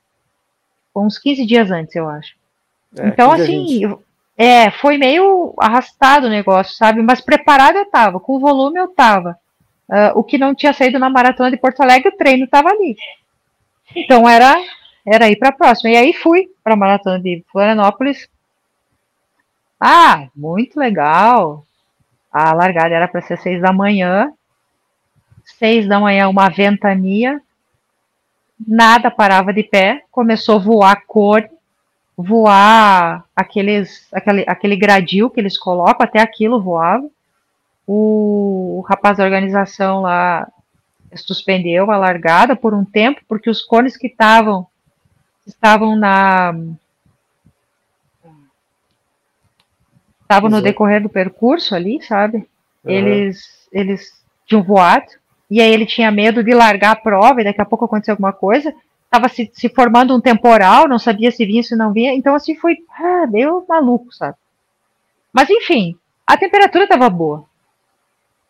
Uns 15 dias antes, eu acho. É, então, assim, é, foi meio arrastado o negócio, sabe? Mas preparado eu tava, com volume eu tava. Uh, o que não tinha saído na maratona de Porto Alegre, o treino tava ali. Então era era ir para a próxima. E aí fui para a maratona de Florianópolis. Ah, muito legal. A largada era para ser seis da manhã. Seis da manhã, uma ventania. Nada parava de pé. Começou a voar cor, voar aqueles, aquele, aquele gradil que eles colocam, até aquilo voava. O, o rapaz da organização lá suspendeu a largada por um tempo, porque os cones que estavam estavam na estavam no decorrer do percurso ali, sabe? Uhum. Eles, eles tinham voado, e aí ele tinha medo de largar a prova, e daqui a pouco aconteceu alguma coisa. Estava se, se, formando um temporal, não sabia se vinha, se não vinha. Então, assim, foi ah, meio maluco, sabe? Mas, enfim, a temperatura estava boa.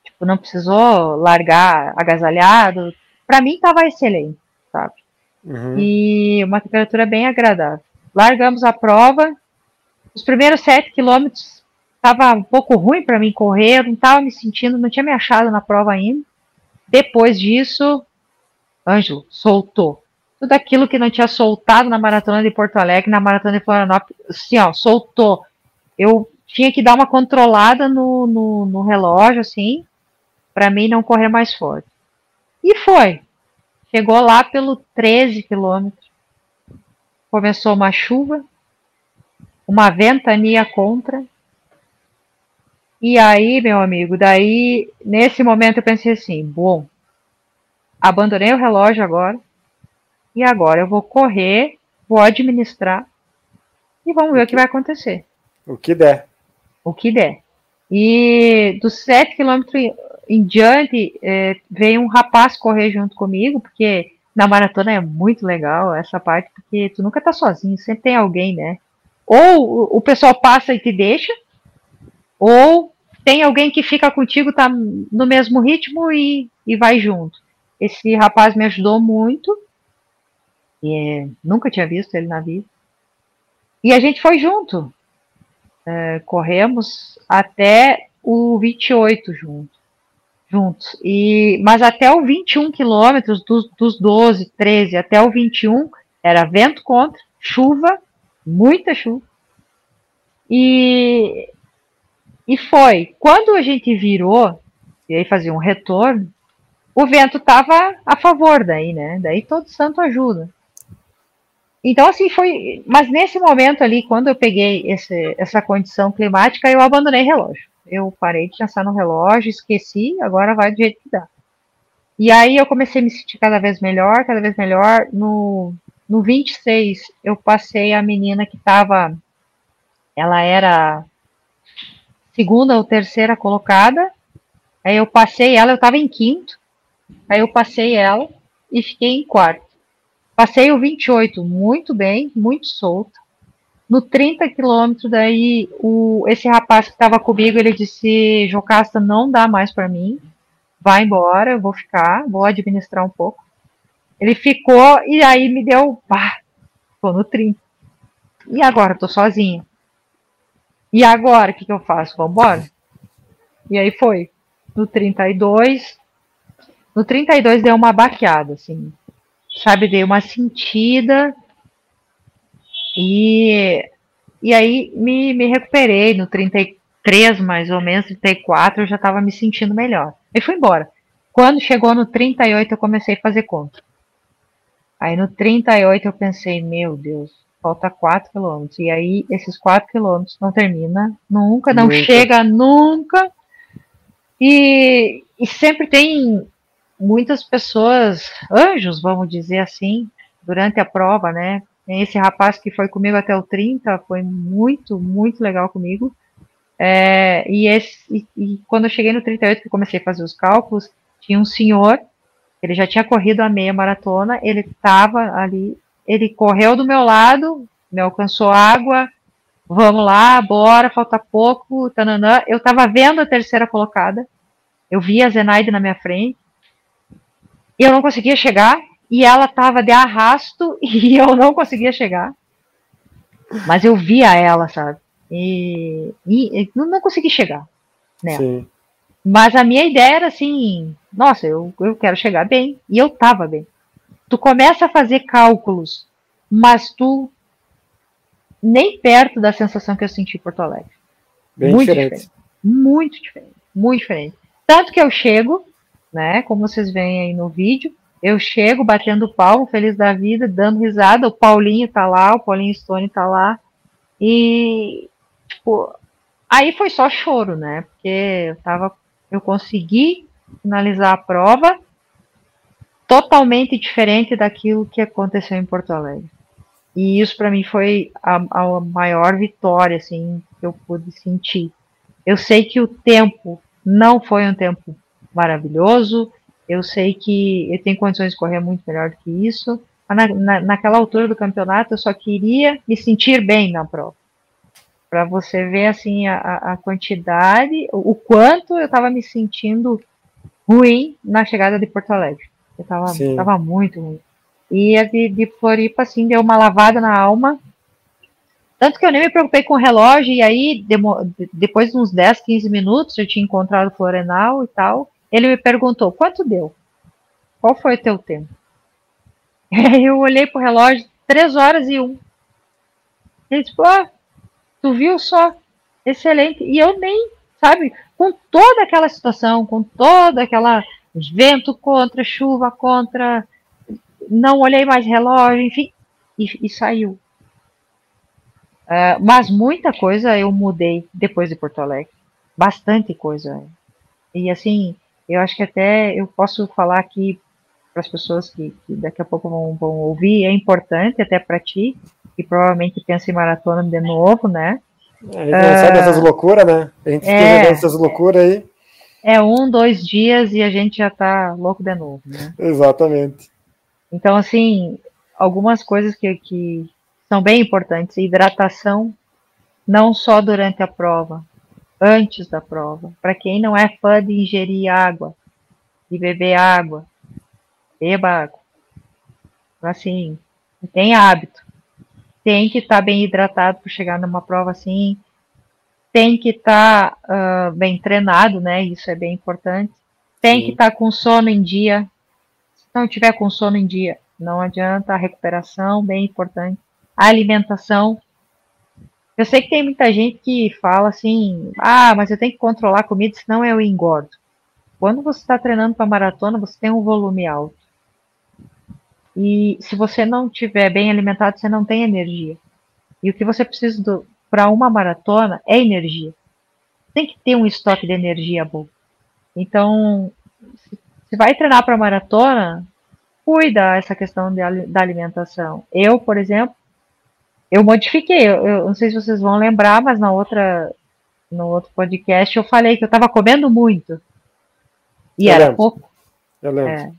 Tipo, não precisou largar agasalhado. Para mim, estava excelente, sabe? Uhum. E uma temperatura bem agradável. Largamos a prova. Os primeiros sete quilômetros Tava um pouco ruim para mim correr, eu não estava me sentindo, não tinha me achado na prova ainda. Depois disso, Ângelo soltou. Tudo aquilo que não tinha soltado na maratona de Porto Alegre, na maratona de Florianópolis, assim, ó, soltou. Eu tinha que dar uma controlada no, no, no relógio, assim, para mim não correr mais forte. E foi. Chegou lá pelo 13 quilômetros. Começou uma chuva, uma ventania contra, e aí, meu amigo, daí, nesse momento eu pensei assim, bom, abandonei o relógio agora, e agora eu vou correr, vou administrar, e vamos ver o que vai acontecer. O que der. O que der. E dos sete quilômetros em diante, é, veio um rapaz correr junto comigo, porque na maratona é muito legal essa parte, porque tu nunca tá sozinho, sempre tem alguém, né? Ou o pessoal passa e te deixa, ou tem alguém que fica contigo, tá no mesmo ritmo e, e vai junto. Esse rapaz me ajudou muito. E, nunca tinha visto ele na vida. E a gente foi junto. é, corremos até o 28 junto, juntos. E, mas até o 21 quilômetros, dos, dos 12, 13 até o 21, era vento contra, chuva, muita chuva. E, e foi. Quando a gente virou, e aí fazia um retorno, o vento estava a favor daí, né? Daí todo santo ajuda. Então, assim, foi. Mas nesse momento ali, quando eu peguei esse, essa condição climática, eu abandonei relógio. Eu parei de pensar no relógio, esqueci, agora vai do jeito que dá. E aí eu comecei a me sentir cada vez melhor, cada vez melhor. No, no 26, eu passei a menina que estava. Ela era segunda ou terceira colocada. Aí eu passei ela, eu estava em quinto. Aí eu passei ela e fiquei em quarto. Passei o 28 muito bem, muito solto. No 30 quilômetros, daí o, esse rapaz que estava comigo, ele disse, Jocasta, não dá mais para mim, vai embora, eu vou ficar, vou administrar um pouco. Ele ficou e aí me deu, pá, tô no 30. E agora, tô sozinha. E agora, o que, que eu faço? Vambora? E aí foi. No 32, no 32 deu uma baqueada, assim sabe, dei uma sentida e, e aí me, me recuperei no 33, mais ou menos, 34, eu já estava me sentindo melhor. E fui embora. Quando chegou no 38, eu comecei a fazer conta. Aí no 38 eu pensei, meu Deus, falta 4 quilômetros. E aí esses 4 quilômetros não termina nunca, não nunca. chega nunca. E, e sempre tem muitas pessoas, anjos, vamos dizer assim, durante a prova, né? Esse rapaz que foi comigo até o 30 foi muito, muito legal comigo. É, e, esse, e, e, quando eu cheguei no 38, que comecei a fazer os cálculos, tinha um senhor, ele já tinha corrido a meia maratona, ele estava ali, ele correu do meu lado, me alcançou água, vamos lá, bora, falta pouco, tananã. Eu estava vendo a terceira colocada, eu vi a Zenaide na minha frente, e eu não conseguia chegar, e ela estava de arrasto e eu não conseguia chegar. Mas eu via ela, sabe? E, e não, não consegui chegar nela. Sim. Mas a minha ideia era assim: nossa, eu, eu quero chegar bem. E eu tava bem. Tu começa a fazer cálculos, mas tu nem perto da sensação que eu senti em Porto Alegre. Bem muito diferente. diferente. Muito diferente. Muito diferente. Tanto que eu chego, né? Como vocês veem aí no vídeo. Eu chego batendo palmo, feliz da vida, dando risada. O Paulinho tá lá, o Paulinho Stone tá lá. E, tipo, aí foi só choro, né? Porque eu tava, eu consegui finalizar a prova totalmente diferente daquilo que aconteceu em Porto Alegre. E isso para mim foi a, a, maior vitória assim que eu pude sentir. Eu sei que o tempo não foi um tempo maravilhoso. Eu sei que eu tenho condições de correr muito melhor do que isso. Na, na, naquela altura do campeonato, eu só queria me sentir bem na prova. Para você ver assim a, a quantidade, o, o quanto eu estava me sentindo ruim na chegada de Porto Alegre. Eu estava muito ruim. E a de, de Floripa, assim, deu uma lavada na alma. Tanto que eu nem me preocupei com o relógio, e aí, depois de uns 10, 15 minutos, eu tinha encontrado o Florenal e tal. Ele me perguntou: quanto deu? Qual foi o teu tempo? Eu olhei pro relógio, três horas e um. Ele disse: ah, tu viu só? Excelente. E eu nem, sabe, com toda aquela situação, com toda aquela vento contra, chuva contra, não olhei mais relógio, enfim, e, e saiu. Uh, mas muita coisa eu mudei depois de Porto Alegre. Bastante coisa. E assim, eu acho que até eu posso falar aqui para as pessoas que, que, daqui a pouco vão, vão, ouvir, é importante até para ti, que provavelmente pensa em maratona de novo, né? É, a gente não uh, sabe essas loucuras, né? A gente é, tem essas loucuras aí. É um, dois dias e a gente já tá louco de novo, né? Exatamente. Então, assim, algumas coisas que, que são bem importantes. Hidratação, não só durante a prova, antes da prova. Para quem não é fã de ingerir água, de beber água, beba água. Assim, tem hábito. Tem que estar tá bem hidratado para chegar numa prova assim. Tem que estar tá, uh, bem treinado, né? Isso é bem importante. Tem Sim. que estar tá com sono em dia. Se não tiver com sono em dia, não adianta. A recuperação, bem importante. A alimentação. Eu sei que tem muita gente que fala assim: ah, mas eu tenho que controlar a comida, senão eu engordo. Quando você está treinando para maratona, você tem um volume alto. E se você não estiver bem alimentado, você não tem energia. E o que você precisa para uma maratona é energia. Tem que ter um estoque de energia bom. Então, se vai treinar para maratona, cuida essa questão de, da alimentação. Eu, por exemplo, eu modifiquei. Eu, eu, não sei se vocês vão lembrar, mas na outra, no outro podcast eu falei que eu estava comendo muito. E eu era lembro. pouco. Eu lembro. É,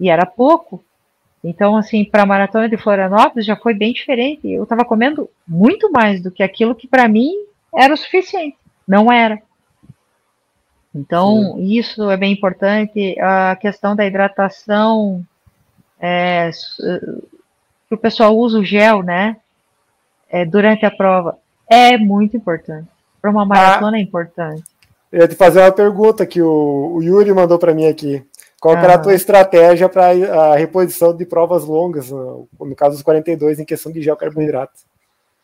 e era pouco. Então, assim, para a maratona de Florianópolis já foi bem diferente. Eu estava comendo muito mais do que aquilo que para mim era o suficiente. Não era. Então, Sim. isso é bem importante. A questão da hidratação, é, que o pessoal usa o gel, né? É, durante a prova, é muito importante. Para uma maratona ah, é importante. Eu ia te fazer uma pergunta que o, o Yuri mandou para mim aqui. Qual era a tua estratégia para a reposição de provas longas, no, caso dos 42, em questão de gel carboidrato?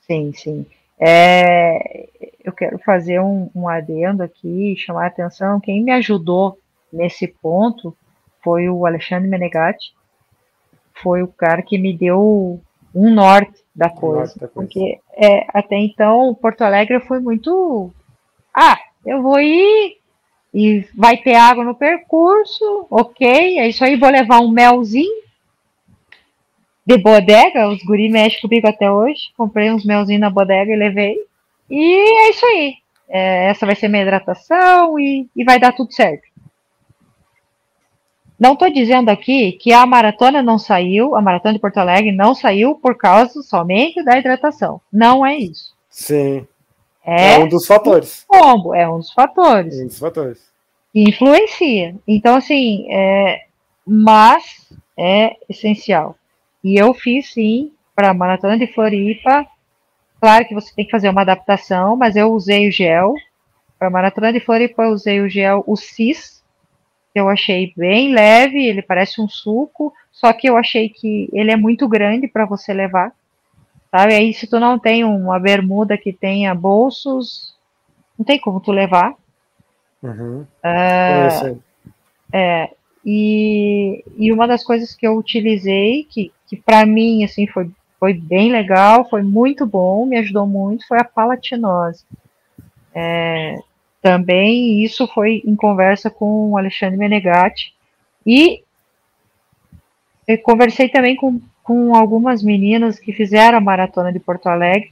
Sim, sim. É, eu quero fazer um, um adendo aqui, chamar a atenção. Quem me ajudou nesse ponto foi o Alexandre Menegatti. Foi o cara que me deu um norte da coisa. Norte da coisa. Porque é, até então Porto Alegre foi muito. Ah, eu vou ir e vai ter água no percurso, ok, é isso aí, vou levar um melzinho de bodega, os guri mexem comigo até hoje, comprei uns melzinhos na bodega e levei, e é isso aí, é, essa vai ser minha hidratação e, e vai dar tudo certo. Não estou dizendo aqui que a maratona não saiu, a maratona de Porto Alegre não saiu por causa somente da hidratação. Não é isso. Sim. É, é um dos fatores. Um combo, é um dos fatores. É um dos fatores. Influencia. Então, assim, é, mas é essencial. E eu fiz, sim, para a Maratona de Floripa. Claro que você tem que fazer uma adaptação, mas eu usei o gel. Para a Maratona de Floripa, eu usei o gel, o CIS, que eu achei bem leve, ele parece um suco, só que eu achei que ele é muito grande para você levar. Sabe? Aí se tu não tem uma bermuda que tenha bolsos, não tem como tu levar. Uhum. Uh, é, e, e uma das coisas que eu utilizei, que, que para mim assim foi, foi bem legal, foi muito bom, me ajudou muito, foi a palatinose. É, também isso foi em conversa com o Alexandre Menegatti. E eu conversei também com com algumas meninas que fizeram a maratona de Porto Alegre,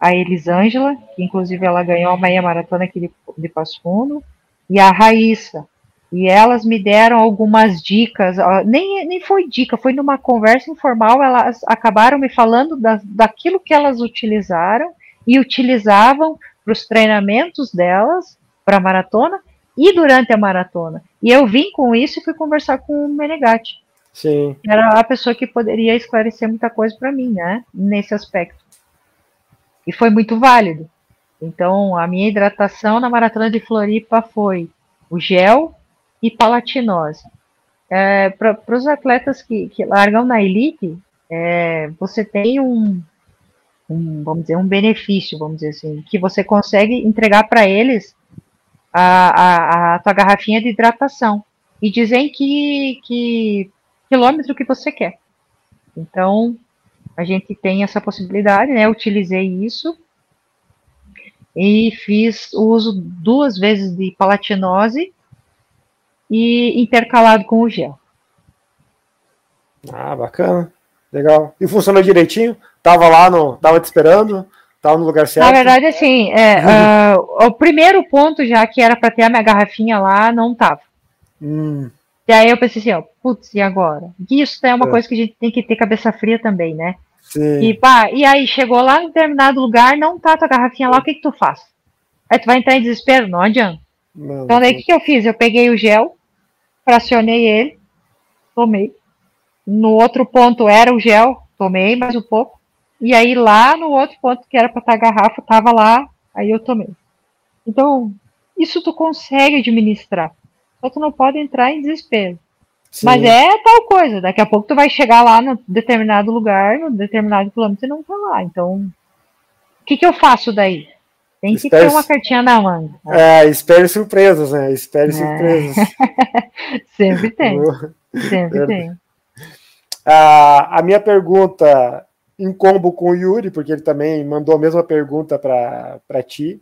a Elisângela, que inclusive ela ganhou a meia maratona aqui de, de Passo Fundo, e a Raíssa. E elas me deram algumas dicas, nem, nem foi dica, foi numa conversa informal, elas acabaram me falando da, daquilo que elas utilizaram e utilizavam para os treinamentos delas, para a maratona e durante a maratona. E eu vim com isso e fui conversar com o Menegatti. Sim. Era a pessoa que poderia esclarecer muita coisa para mim, né? Nesse aspecto. E foi muito válido. Então, a minha hidratação na maratona de Floripa foi o gel e palatinose. É, para os atletas que, que, largam na elite, é, você tem um, um, vamos dizer, um benefício, vamos dizer assim, que você consegue entregar para eles a, a, a tua garrafinha de hidratação. E dizem que, que quilômetro que você quer. Então, a gente tem essa possibilidade, né? Eu utilizei isso e fiz o uso duas vezes de palatinose e intercalado com o gel. Ah, bacana. Legal. E funcionou direitinho? Tava lá no. Tava te esperando? Tava no lugar certo? Na verdade, assim, é, uh, o primeiro ponto já que era para ter a minha garrafinha lá, não tava. Hum. E aí eu pensei assim, ó, putz, e agora? Isso é uma é. coisa que a gente tem que ter cabeça fria também, né? Sim. E, pá, e aí chegou lá em determinado lugar, não tá tua garrafinha lá, o que que tu faz? Aí tu vai entrar em desespero? Não adianta. Não, então daí o que, que eu fiz? Eu peguei o gel, fracionei ele, tomei. No outro ponto era o gel, tomei mais um pouco. E aí lá no outro ponto que era para estar a garrafa, tava lá, aí eu tomei. Então, isso tu consegue administrar. Só tu não pode entrar em desespero. Sim. Mas é tal coisa, daqui a pouco tu vai chegar lá no determinado lugar, no determinado quilômetro e não tá lá. Então, o que, que eu faço daí? Tem que espere, ter uma cartinha na manga. É, espere surpresas, né? Espere é. surpresas. Sempre tem. Sempre tem. A, a minha pergunta em combo com o Yuri, porque ele também mandou a mesma pergunta para ti.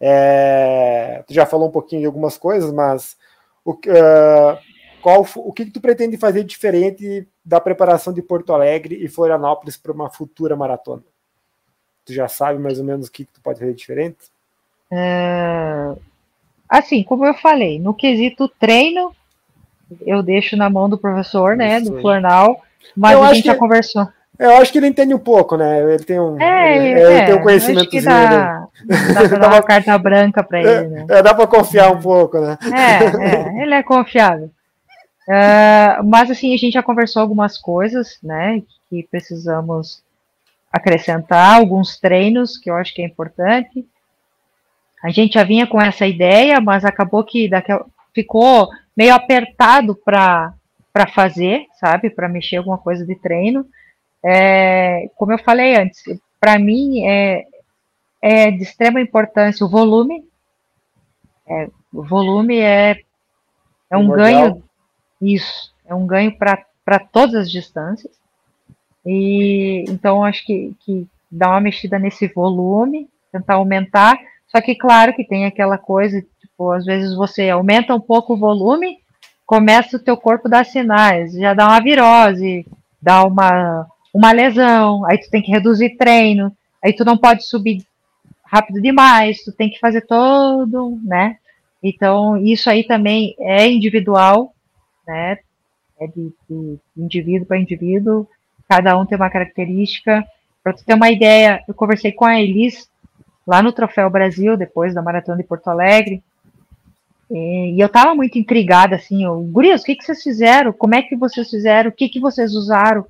É, tu já falou um pouquinho de algumas coisas, mas o, uh, qual, o que, que tu pretende fazer diferente da preparação de Porto Alegre e Florianópolis para uma futura maratona? Tu já sabe mais ou menos o que, que tu pode fazer diferente? É, assim, como eu falei, no quesito treino, eu deixo na mão do professor, né, do Flornal, mas eu a gente já que, conversou. Eu acho que ele entende um pouco, né? Ele tem um, é, ele, é, ele tem um conhecimento. Dá, dá pra dar uma carta branca para ele. Né? É, dá para confiar um pouco, né? É, é ele é confiável. Uh, mas assim, a gente já conversou algumas coisas, né? Que precisamos acrescentar, alguns treinos que eu acho que é importante. A gente já vinha com essa ideia, mas acabou que daqui ficou meio apertado para fazer, sabe? Para mexer alguma coisa de treino. É, como eu falei antes, para mim é, é de extrema importância o volume. É, o volume é, é um ganho, isso, é um ganho para todas as distâncias. E então acho que, que dá uma mexida nesse volume, tentar aumentar. Só que claro que tem aquela coisa, tipo, às vezes você aumenta um pouco o volume, começa o teu corpo a dar sinais, já dá uma virose, dá uma uma lesão, aí tu tem que reduzir treino, aí tu não pode subir rápido demais, tu tem que fazer todo, né? Então, isso aí também é individual, né? É de, de indivíduo para indivíduo, cada um tem uma característica. Para tu ter uma ideia, eu conversei com a Elis lá no Troféu Brasil, depois da Maratona de Porto Alegre, e, eu estava muito intrigada, assim, eu, gurias, o que, que vocês fizeram? Como é que vocês fizeram? O que, que vocês usaram?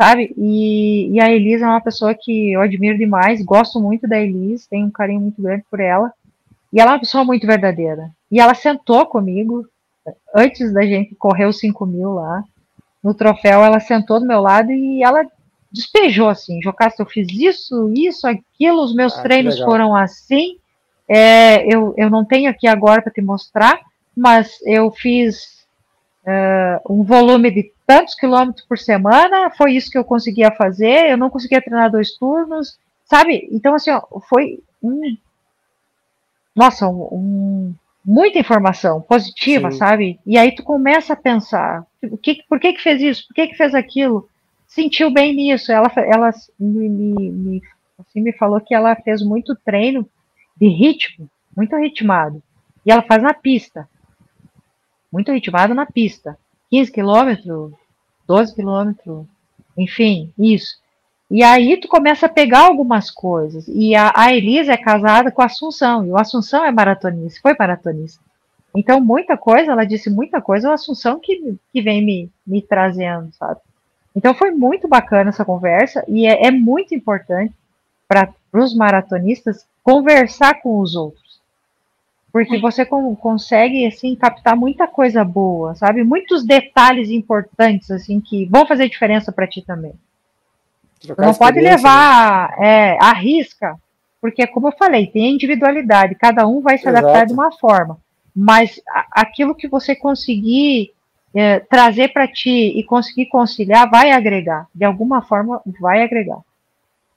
sabe? E, e a Elisa é uma pessoa que eu admiro demais, gosto muito da Elisa, tenho um carinho muito grande por ela. E ela é uma pessoa muito verdadeira. E ela sentou comigo, antes da gente correr os 5 mil lá, no troféu, ela sentou do meu lado e ela despejou assim, Jocasta, eu fiz isso, isso, aquilo, os meus ah, treinos foram assim, é, eu, eu não tenho aqui agora para te mostrar, mas eu fiz uh, um volume de tantos quilômetros por semana, foi isso que eu conseguia fazer, eu não conseguia treinar dois turnos, sabe? Então, assim, ó, foi um. Nossa, um, um, muita informação positiva, Sim. sabe? E aí tu começa a pensar: o que, por que, que fez isso? Por que, que fez aquilo? Sentiu bem nisso. Ela, ela me, me, me, assim, me falou que ela fez muito treino de ritmo, muito ritmado. E ela faz na pista. Muito ritmado na pista. 15 quilômetros, 12 quilômetros, enfim, isso. E aí tu começa a pegar algumas coisas. E a, a Elisa é casada com a Assunção, e o Assunção é maratonista, foi maratonista. Então, muita coisa, ela disse muita coisa, o Assunção que, que vem me, me trazendo, sabe? Então, foi muito bacana essa conversa, e é, é muito importante para os maratonistas conversar com os outros porque você consegue assim captar muita coisa boa, sabe? Muitos detalhes importantes assim que vão fazer diferença para ti também. Não pode levar né? é, a risca, porque como eu falei, tem individualidade, cada um vai se adaptar de uma forma, mas aquilo que você conseguir é, trazer para ti e conseguir conciliar vai agregar, de alguma forma vai agregar.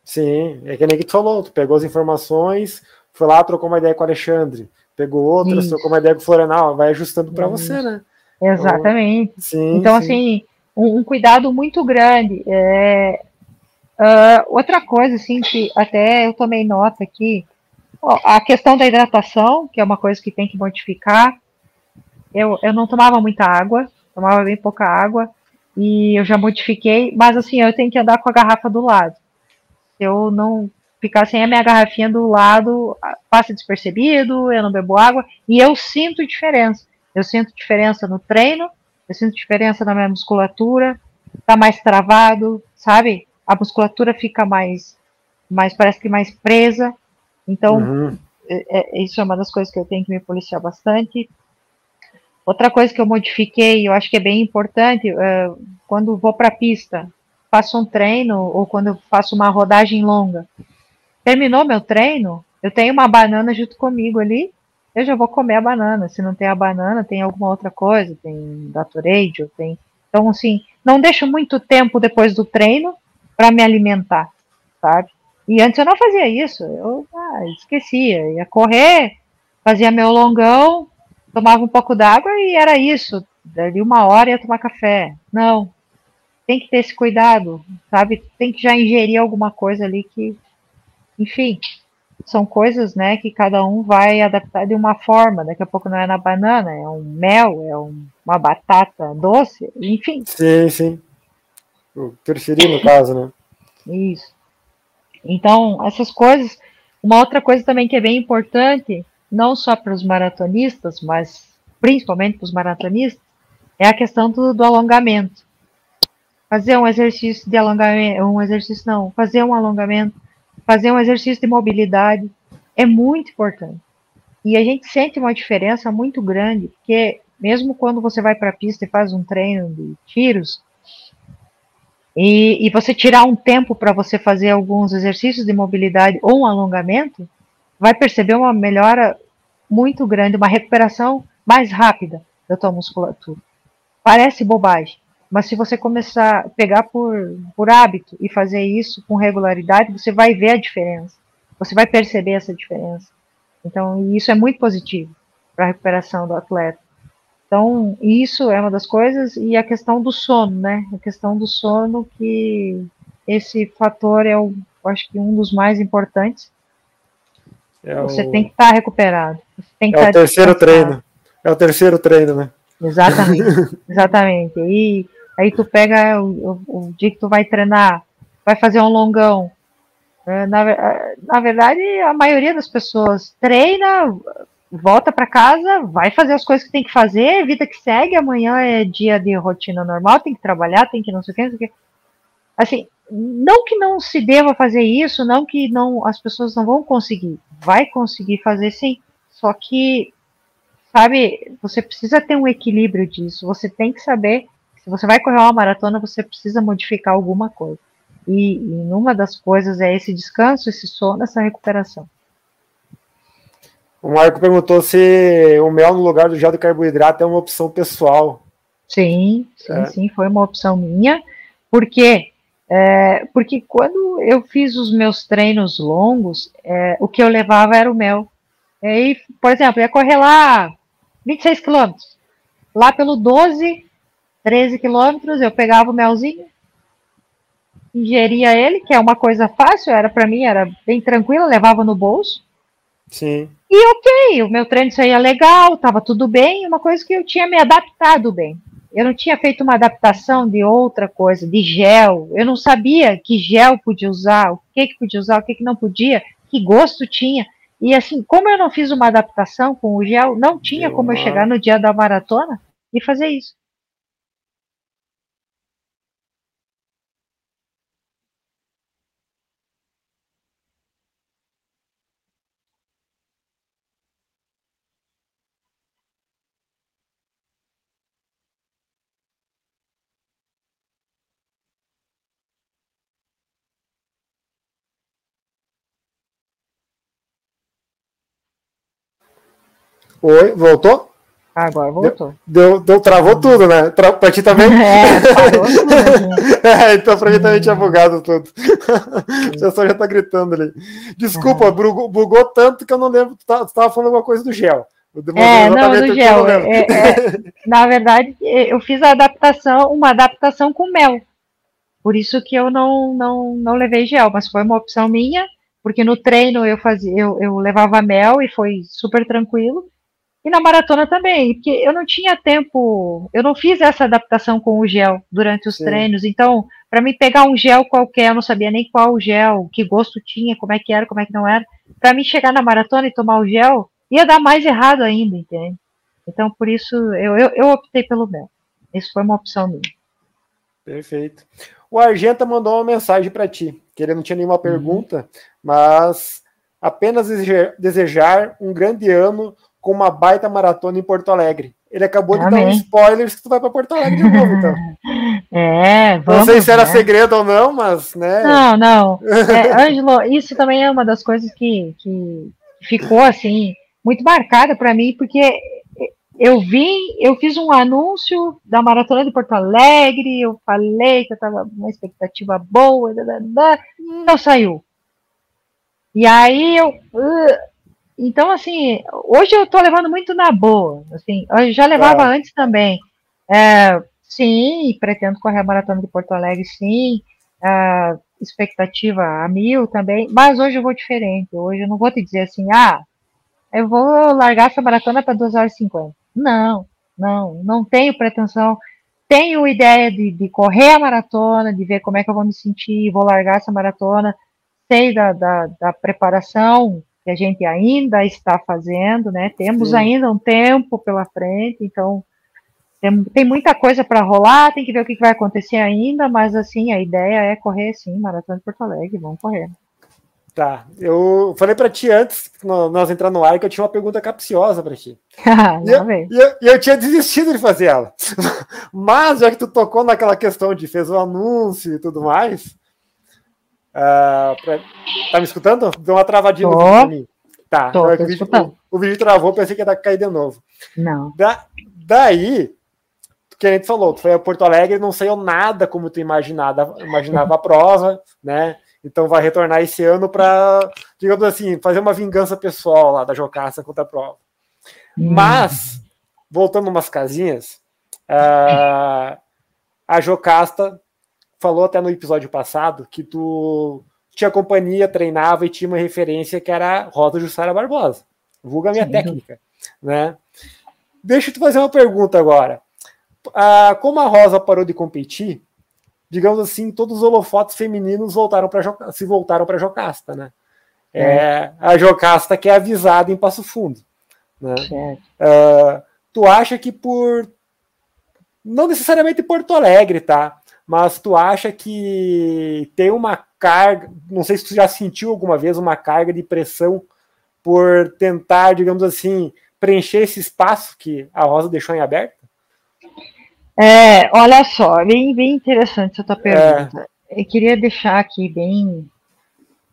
Sim, é que nem que tu falou, tu pegou as informações, foi lá, trocou uma ideia com o Alexandre pegou outra, Isso. trocou uma ideia com o Florenal, vai ajustando para você, né? Exatamente. Então, sim, então, sim. assim, um, um, cuidado muito grande. É, uh, outra coisa, assim, que até eu tomei nota aqui, ó, a questão da hidratação, que é uma coisa que tem que modificar. Eu, eu não tomava muita água, tomava bem pouca água, e eu já modifiquei, mas assim, eu tenho que andar com a garrafa do lado. Se eu não ficar sem a minha garrafinha do lado, passa despercebido, eu não bebo água, e eu sinto diferença. Eu sinto diferença no treino, eu sinto diferença na minha musculatura, tá mais travado, sabe? A musculatura fica mais, mais parece que mais presa. Então, uhum. é, é, isso é uma das coisas que eu tenho que me policiar bastante. Outra coisa que eu modifiquei, eu acho que é bem importante, uh, quando vou para a pista, faço um treino ou quando faço uma rodagem longa, terminou meu treino, eu tenho uma banana junto comigo ali, eu já vou comer a banana. Se não tem a banana, tem alguma outra coisa, tem Gatorade, tem. Então, assim, não deixo muito tempo depois do treino para me alimentar, sabe? E antes eu não fazia isso, eu ah, esquecia, ia correr, fazia meu longão, tomava um pouco d'água e era isso. Dali uma hora ia tomar café. Não, tem que ter esse cuidado, sabe? Tem que já ingerir alguma coisa ali que, enfim, são coisas, né, que cada um vai adaptar de uma forma. Daqui a pouco não é na banana, é um mel, é um, uma batata doce, enfim. Sim, sim. O preferir no caso, né? Isso. Então, essas coisas. Uma outra coisa também que é bem importante, não só para os maratonistas, mas principalmente para os maratonistas, é a questão do, do alongamento. Fazer um exercício de alongamento, um exercício não, fazer um alongamento fazer um exercício de mobilidade é muito importante. E a gente sente uma diferença muito grande, porque mesmo quando você vai para a pista e faz um treino de tiros, e, e você tirar um tempo para você fazer alguns exercícios de mobilidade ou um alongamento, vai perceber uma melhora muito grande, uma recuperação mais rápida da tua musculatura. Parece bobagem, mas se você começar a pegar por, por hábito e fazer isso com regularidade, você vai ver a diferença. Você vai perceber essa diferença. Então, isso é muito positivo para a recuperação do atleta. Então, isso é uma das coisas. E a questão do sono, né? A questão do sono, que esse fator é, o, acho que, um dos mais importantes. É você o... tem que estar tá recuperado. é o terceiro treino. É o terceiro treino, né? Exatamente, exatamente. E Aí tu pega o, o, o dia que tu vai treinar, vai fazer um longão. É, na, na verdade, a maioria das pessoas treina, volta para casa, vai fazer as coisas que tem que fazer, vida que segue, amanhã é dia de rotina normal, tem que trabalhar, tem que não sei o que, não sei o que. Assim, não que não se deva fazer isso, não que não as pessoas não vão conseguir, vai conseguir fazer sim, só que sabe, você precisa ter um equilíbrio disso, você tem que saber se você vai correr uma maratona, você precisa modificar alguma coisa. E, e uma das coisas é esse descanso, esse sono, essa recuperação. O Marco perguntou se o mel no lugar do gel de carboidrato é uma opção pessoal. Sim, sim, é. sim, foi uma opção minha. Por quê? É, porque quando eu fiz os meus treinos longos, é, o que eu levava era o mel. E, por exemplo, ia correr lá 26 quilômetros. Lá pelo 12, 13 quilômetros, eu pegava o melzinho, ingeria ele, que é uma coisa fácil, era para mim, era bem tranquilo, levava no bolso. Sim. E ok, o meu treino saía legal, estava tudo bem, uma coisa que eu tinha me adaptado bem. Eu não tinha feito uma adaptação de outra coisa, de gel. Eu não sabia que gel podia usar, o que, que podia usar, o que, que não podia, que gosto tinha. E assim, como eu não fiz uma adaptação com o gel, não tinha como eu chegar no dia da maratona e fazer isso. Oi, voltou? Agora voltou. Deu, deu, travou tudo, né? Tra, pra ti também? É, parou tudo. é, então pra mim também tinha bugado tudo. o pessoal já tá gritando ali. Desculpa, bugou, bugou, tanto que eu não lembro. Tu tá, tava falando alguma coisa do gel. É, não, do gel. É, é, na verdade, eu fiz a adaptação, uma adaptação com mel. Por isso que eu não, não, não levei gel, mas foi uma opção minha, porque no treino eu fazia, eu, eu levava mel e foi super tranquilo. E na maratona também, porque eu não tinha tempo, eu não fiz essa adaptação com o gel durante os Sim. treinos, então, para mim pegar um gel qualquer, eu não sabia nem qual gel, que gosto tinha, como é que era, como é que não era. Para mim chegar na maratona e tomar o gel, ia dar mais errado ainda, entende? Então, por isso, eu, eu, eu optei pelo mel. Isso foi uma opção minha. Perfeito. O Argenta mandou uma mensagem para ti, que ele não tinha nenhuma uhum. pergunta, mas Apenas desejar um grande ano com uma baita maratona em Porto Alegre. Ele acabou de Amém. dar um spoiler que tu vai para Porto Alegre de novo, então. É, vamos, Não sei se era né? segredo ou não, mas, né? Não, não. É, Ângelo, isso também é uma das coisas que, que ficou, assim, muito marcada para mim, porque eu vim, eu fiz um anúncio da Maratona de Porto Alegre, eu falei que eu estava uma expectativa boa, não saiu. E aí eu, uh, então, assim, hoje eu estou levando muito na boa. Assim, eu já levava antes também. É, sim, pretendo correr a maratona de Porto Alegre, sim. É, expectativa a mil também. Mas hoje eu vou diferente. Hoje eu não vou te dizer assim, ah, eu vou largar essa maratona para 2 horas e 50. Não, não, não tenho pretensão. Tenho ideia de, de correr a maratona, de ver como é que eu vou me sentir, vou largar essa maratona. Sei da, da, da preparação que a gente ainda está fazendo, né? Temos Sim. ainda um tempo pela frente, então tem, tem muita coisa para rolar, tem que ver o que, vai acontecer ainda, mas assim, a ideia é correr sim, Maratona de Porto Alegre, vamos correr. Tá, eu falei para ti antes, nós entrar no ar, que eu tinha uma pergunta capciosa para ti. e, eu, e, eu, e eu tinha desistido de fazer ela. Mas já que tu tocou naquela questão de fez o anúncio e tudo mais, Uh, pra... Tá me escutando? Deu uma travadinha tô, no vídeo. Tá, tô, tô o, vídeo, o, o, vídeo, travou, pensei que ia cair de novo. Não. Da, daí, que a gente falou, tu foi a Porto Alegre não saiu nada como tu imaginava, imaginava a prova, né? Então vai retornar esse ano para, digamos assim, fazer uma vingança pessoal lá da Jocasta contra a prova. Hum. Mas, voltando umas casinhas, uh, a Jocasta falou até no episódio passado que tu tinha companhia, treinava e tinha uma referência que era a Rosa Jussara Barbosa. Vulga minha Sim. técnica, né? Deixa eu te fazer uma pergunta agora. Ah, como a Rosa parou de competir, digamos assim, todos os holofotes femininos voltaram para se voltaram para a Jocasta, né? É. é. a Jocasta que é avisada em Passo Fundo, né? Ah, tu acha que por não necessariamente Porto Alegre, tá? Mas tu acha que tem uma carga, não sei se tu já sentiu alguma vez uma carga de pressão por tentar, digamos assim, preencher esse espaço que a Rosa deixou em aberto? É, olha só, bem, bem interessante essa tua pergunta. É. Eu queria deixar aqui bem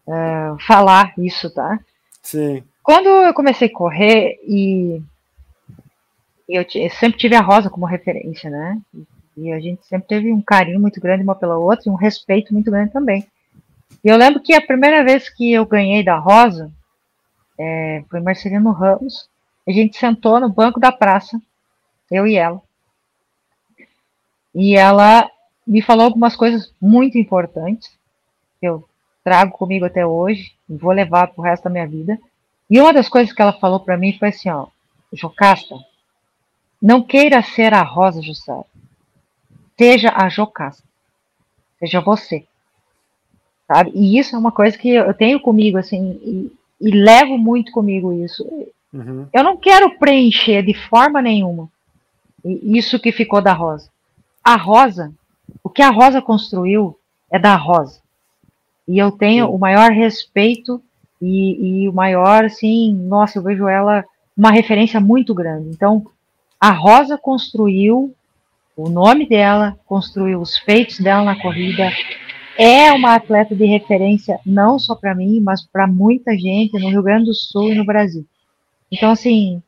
uh, falar isso, tá? Sim. Quando eu comecei a correr e eu, eu sempre tive a Rosa como referência, né? E a gente sempre teve um carinho muito grande uma pela outra e um respeito muito grande também. E eu lembro que a primeira vez que eu ganhei da Rosa é, foi Marcelino Ramos. A gente sentou no banco da praça, eu e ela. E ela me falou algumas coisas muito importantes que eu trago comigo até hoje e vou levar para o resto da minha vida. E uma das coisas que ela falou para mim foi assim, ó, Jocasta, não queira ser a Rosa Jussara. Seja a Jocasta. Seja você. Sabe? E isso é uma coisa que eu tenho comigo, assim, e, e levo muito comigo isso. Uhum. Eu não quero preencher de forma nenhuma isso que ficou da Rosa. A Rosa, o que a Rosa construiu é da Rosa. E eu tenho Sim. o maior respeito e, e, o maior, assim, nossa, eu vejo ela uma referência muito grande. Então, a Rosa construiu o nome dela, construiu os feitos dela na corrida. É uma atleta de referência não só para mim, mas para muita gente no Rio Grande do Sul e no Brasil. Então, assim,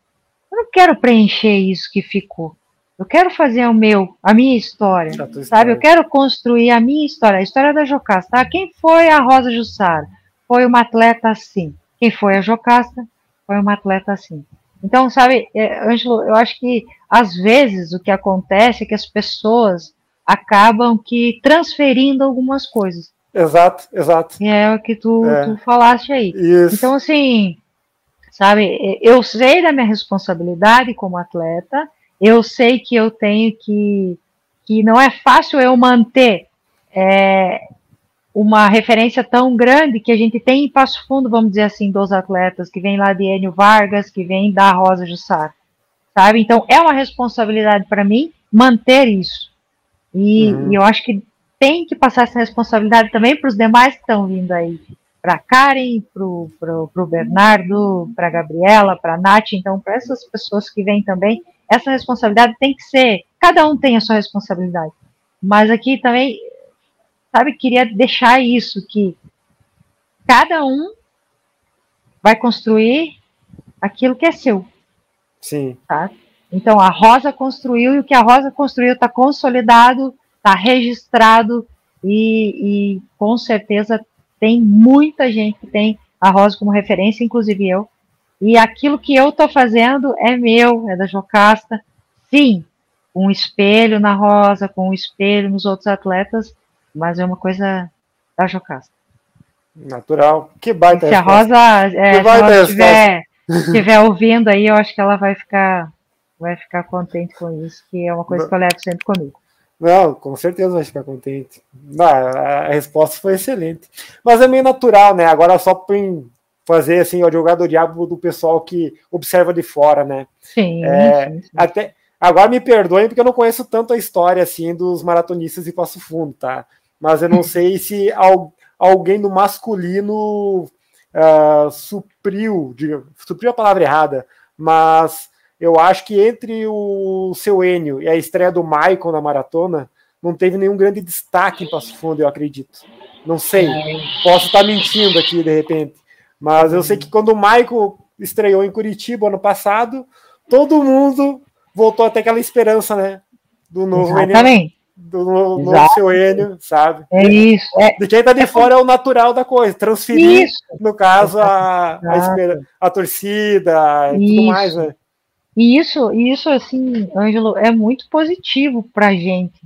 eu não quero preencher isso que ficou. Eu quero fazer o meu, a minha história, sabe? Eu quero construir a minha história, a história da Jocasta. Ah, quem foi a Rosa Jussara? Foi uma atleta assim. Quem foi a Jocasta? Foi uma atleta assim. Então, sabe, é, Ângelo, eu acho que às vezes o que acontece é que as pessoas acabam que transferindo algumas coisas. Exato, exato. E é o que tu, é. tu falaste aí. Isso. Então, assim, sabe, eu sei da minha responsabilidade como atleta, eu sei que eu tenho que, que não é fácil eu manter é, uma referência tão grande que a gente tem em Passo Fundo, vamos dizer assim, dos atletas, que vem lá de Enio Vargas, que vem da Rosa Jussar, sabe? Então, é uma responsabilidade para mim manter isso. E, uhum. e, eu acho que tem que passar essa responsabilidade também para os demais que estão vindo aí. para Karen, para o Bernardo, para Gabriela, para Nath, então para essas pessoas que vêm também, essa responsabilidade tem que ser, cada um tem a sua responsabilidade. Mas aqui também, sabe, queria deixar isso, que cada um vai construir aquilo que é seu. Sim. Tá? Então a Rosa construiu e o que a Rosa construiu está consolidado, está registrado e, e com certeza tem muita gente que tem a Rosa como referência, inclusive eu. E aquilo que eu estou fazendo é meu, é da Jocasta. Sim, com um espelho na Rosa, com um espelho nos outros atletas, mas é uma coisa da Jocasta. Natural. Que baita Se a Rosa, é, se ela estiver, estiver ouvindo aí, eu acho que ela vai ficar, vai ficar contente com isso, que é uma coisa que eu levo sempre comigo. Não, com certeza vai ficar contente. Não, a resposta foi excelente. Mas é meio natural, né? Agora só para fazer assim, o jogador diabo do pessoal que observa de fora, né? Sim, é, sim, sim. Até, agora me perdoem porque eu não conheço tanto a história assim dos maratonistas de Passo Fundo, tá? Mas eu não sei se alguém no masculino uh, supriu, diga, supriu a palavra errada, mas eu acho que entre o seu Enio e a estreia do Michael na maratona, não teve nenhum grande destaque em Passo Fundo, eu acredito. Não sei, posso estar mentindo aqui de repente, mas eu sei que quando o Michael estreou em Curitiba ano passado, todo mundo voltou até aquela esperança, né? Do novo Exatamente. Do novo seu Enio, sabe? É isso. É, de quem tá de é fora é o natural da coisa, transferir, isso. no caso, a, a, a torcida e tudo mais, né? E isso, isso assim, Ângelo, é muito positivo para a gente.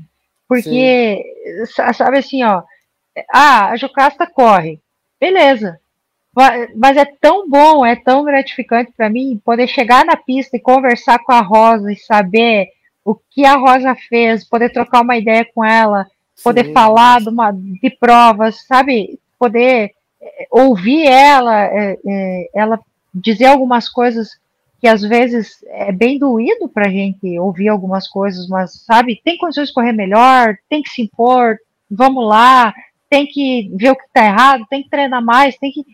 Porque, Sim. sabe assim, ó, ah, a Jocasta corre. Beleza. Mas é tão bom, é tão gratificante para mim poder chegar na pista e conversar com a Rosa e saber o que a Rosa fez, poder trocar uma ideia com ela, poder Sim. falar de, uma, de provas, sabe? Poder é, ouvir ela, é, é, ela dizer algumas coisas que às vezes é bem doído para a gente ouvir algumas coisas, mas sabe, tem condições de correr melhor, tem que se impor, vamos lá, tem que ver o que está errado, tem que treinar mais, tem que,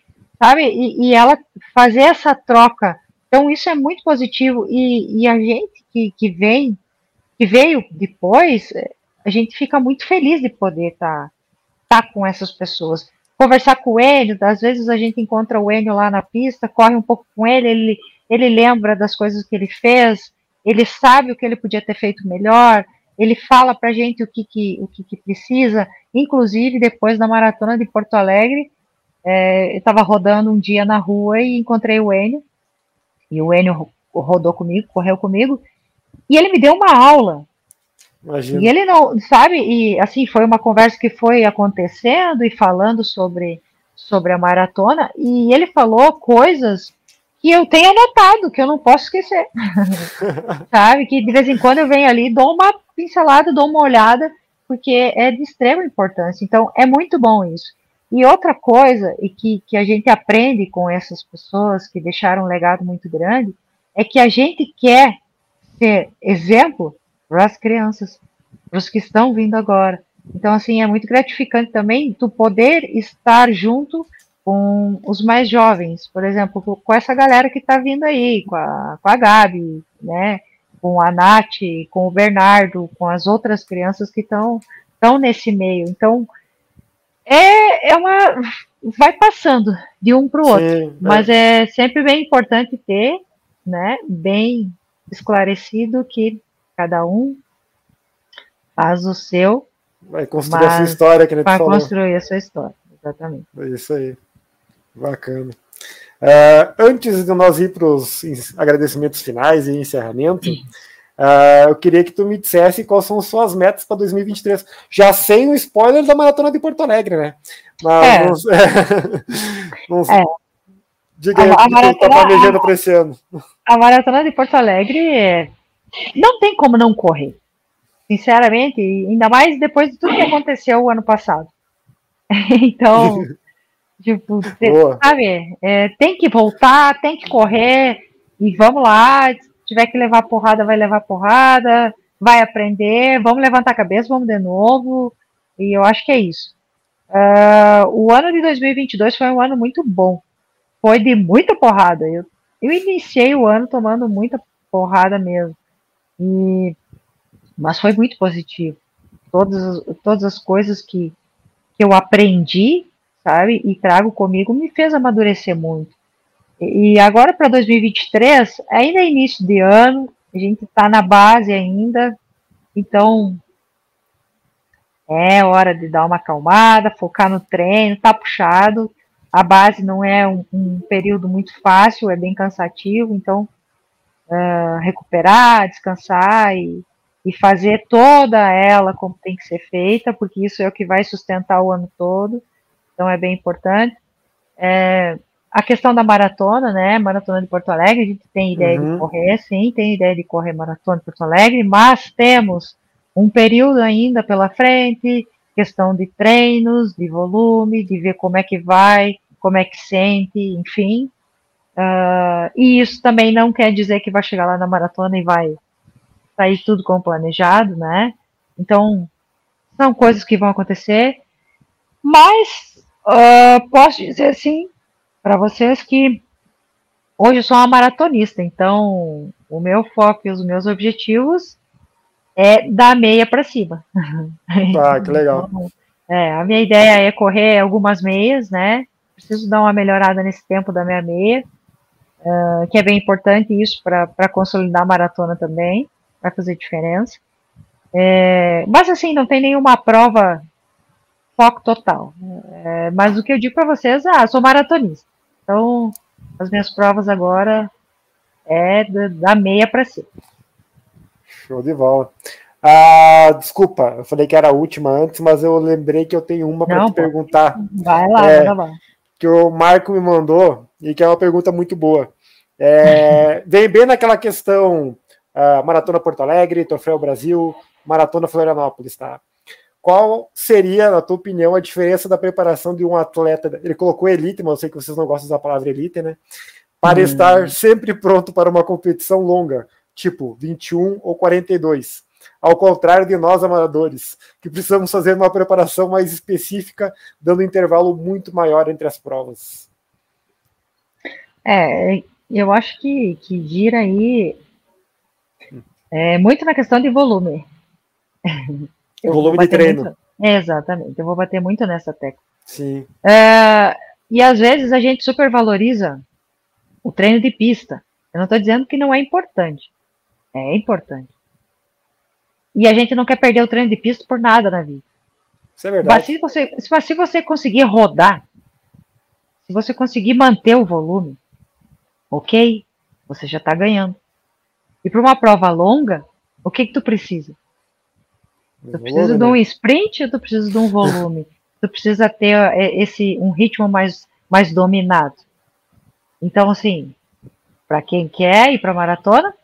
sabe, e, e, ela fazer essa troca. Então isso é muito positivo e, e a gente que, que vem, que veio depois, a gente fica muito feliz de poder estar tá, tá com essas pessoas. Conversar com o Enio, às vezes a gente encontra o Enio lá na pista, corre um pouco com ele, ele ele lembra das coisas que ele fez, ele sabe o que ele podia ter feito melhor, ele fala para a gente o que, que, o que, que, precisa, inclusive depois da maratona de Porto Alegre, é, eu estava rodando um dia na rua e encontrei o Enio, e o Enio rodou comigo, correu comigo, e ele me deu uma aula. Imagina. E ele não, sabe, e assim, foi uma conversa que foi acontecendo e falando sobre, sobre a maratona, e ele falou coisas que eu tenho anotado, que eu não posso esquecer. Sabe? Que de vez em quando eu venho ali, dou uma pincelada, dou uma olhada, porque é de extrema importância. Então, é muito bom isso. E outra coisa, e que, que a gente aprende com essas pessoas que deixaram um legado muito grande, é que a gente quer ser exemplo para as crianças, para os que estão vindo agora. Então, assim, é muito gratificante também tu poder estar junto com os mais jovens, por exemplo, com essa galera que está vindo aí, com a, com a Gabi, né, com a Nath, com o Bernardo, com as outras crianças que estão nesse meio. Então, é, é uma. vai passando de um para o outro, Sim, mas é. é sempre bem importante ter, né, bem esclarecido que cada um faz o seu. Vai construir a sua história, que Vai construir a sua história, exatamente. É isso aí. Bacana. Uh, antes de nós ir para os agradecimentos finais e encerramento, uh, eu queria que tu me dissesse quais são suas metas para 2023. Já sem o spoiler da Maratona de Porto Alegre, né? Mas é. Vamos, é. Diga aí o que tu está planejando para esse ano. A Maratona de Porto Alegre não tem como não correr. Sinceramente, ainda mais depois de tudo que aconteceu o ano passado. Então, Tipo, sabe? É, tem que voltar, tem que correr e vamos lá. Se tiver que levar porrada, vai levar porrada, vai aprender, vamos levantar a cabeça, vamos de novo. E eu acho que é isso. Uh, o ano de 2022 foi um ano muito bom. Foi de muita porrada. Eu, eu iniciei o ano tomando muita porrada mesmo. E, mas foi muito positivo. Todas, todas as coisas que, que eu aprendi, sabe, e trago comigo, me fez amadurecer muito. E, e agora para 2023, ainda é início de ano, a gente está na base ainda, então é hora de dar uma acalmada, focar no treino, tá puxado. A base não é um, um período muito fácil, é bem cansativo, então uh, recuperar, descansar e, e fazer toda ela como tem que ser feita, porque isso é o que vai sustentar o ano todo, então é bem importante. É, a questão da maratona, né? Maratona de Porto Alegre, a gente tem ideia uhum. de correr, sim, tem ideia de correr maratona de Porto Alegre, mas temos um período ainda pela frente, questão de treinos, de volume, de ver como é que vai, como é que sente, enfim. Uh, e isso também não quer dizer que vai chegar lá na maratona e vai sair tudo como planejado, né? Então, são coisas que vão acontecer, mas uh, posso dizer assim para vocês que hoje eu sou uma maratonista, então o meu foco e os meus objetivos é da meia para cima. Ah, que legal. Então, é, a minha ideia é correr algumas meias, né? Preciso dar uma melhorada nesse tempo da minha meia, uh, que é bem importante isso para consolidar a maratona também, vai fazer diferença. É, mas assim, não tem nenhuma prova foco total. É, mas o que eu digo para vocês, ah, sou maratonista. Então, as minhas provas agora é da, da meia para cima. Show de bola. Ah, desculpa, eu falei que era a última antes, mas eu lembrei que eu tenho uma para te perguntar. Vai lá, é, vai lá. Que o Marco me mandou e que é uma pergunta muito boa. É, vem bem naquela questão uh, Maratona Porto Alegre, Troféu Brasil, Maratona Florianópolis, tá? Qual seria, na tua opinião, a diferença da preparação de um atleta? Ele colocou elite, mas eu sei que vocês não gostam da palavra elite, né? Para hum. estar sempre pronto para uma competição longa tipo 21 ou 42. Ao contrário de nós amadores, que precisamos fazer uma preparação mais específica, dando um intervalo muito maior entre as provas. É, eu acho que, que gira aí é, muito na questão de volume. volume de treino. Muito, exatamente, eu vou bater muito nessa tecla. Sim. É, e às vezes a gente supervaloriza o treino de pista. Eu não estou dizendo que não é importante. É importante. E a gente não quer perder o treino de pista por nada na vida. Isso é verdade. Mas se você, se você conseguir rodar, se você conseguir manter o volume, ok, você já está ganhando. E para uma prova longa, o que, que tu precisa? Tu precisa de um né? sprint ou tu precisa de um volume? tu precisa ter é, esse um ritmo mais, mais dominado. Então, assim, para quem quer ir para maratona,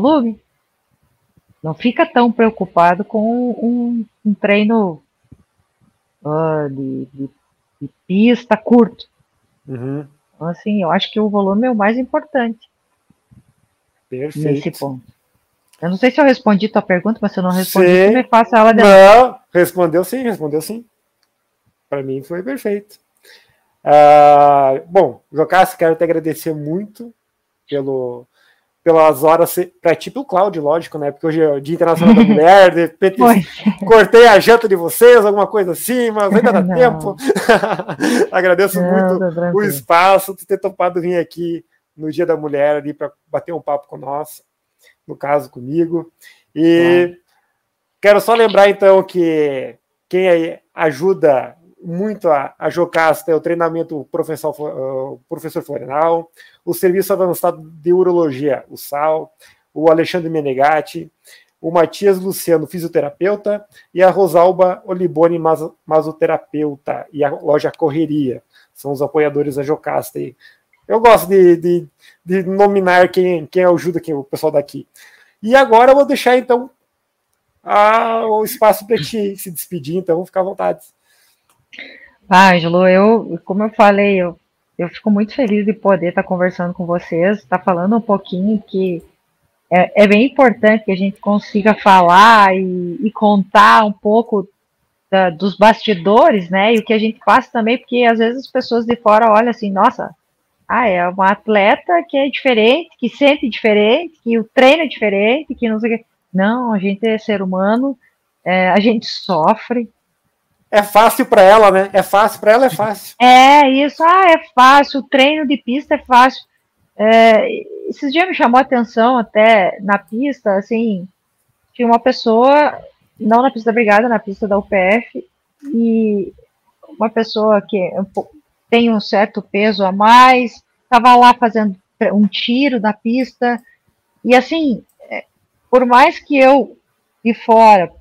volume. Não fica tão preocupado com um, um treino uh, de, de, de, pista curto. Uhum. Então, assim, eu acho que o volume é o mais importante. Perfeito. Nesse ponto. Eu não sei se eu respondi tua pergunta, mas se eu não respondi, sim. você me faça ela de Não, respondeu sim, respondeu sim. Para mim foi perfeito. Uh, bom, Jocassi, quero te agradecer muito pelo, pelas horas para ti pelo Cláudio, lógico, né? Porque hoje é o Dia Internacional da Mulher, de repente cortei a janta de vocês, alguma coisa assim, mas ainda dá tempo. Agradeço não, muito o espaço, de ter topado vir aqui no Dia da Mulher ali para bater um papo com nós, no caso comigo. E quero só lembrar então que quem ajuda muito a, a Jocasta é o treinamento professor, uh, professor Florenal, o Serviço Avançado de Urologia, o SAL, o Alexandre Menegatti, o Matias Luciano, fisioterapeuta, e a Rosalba Olibone, masoterapeuta, e a loja Correria. São os apoiadores da Jocasta. E eu gosto de, de, de nominar quem, quem ajuda quem, o pessoal daqui. E agora eu vou deixar, então, a, o espaço para ti se despedir, então fica à vontade. Ah, Ângelo, eu, como eu falei, eu, eu fico muito feliz de poder estar conversando com vocês, estar falando um pouquinho que é, é bem importante que a gente consiga falar e, e contar um pouco da, dos bastidores, né? E o que a gente passa também, porque às vezes as pessoas de fora olham assim, nossa, ah, é uma atleta que é diferente, que sente diferente, que o treino é diferente, que não sei o que. Não, a gente é ser humano, é, a gente sofre. É fácil para ela, né? É fácil para ela, é fácil. É isso, ah, é fácil. O treino de pista é fácil. É, esses dias me chamou a atenção até na pista, assim, tinha uma pessoa, não na pista da brigada, na pista da UPF, e uma pessoa que tem um certo peso a mais, estava lá fazendo um tiro da pista, e assim, é, por mais que eu de fora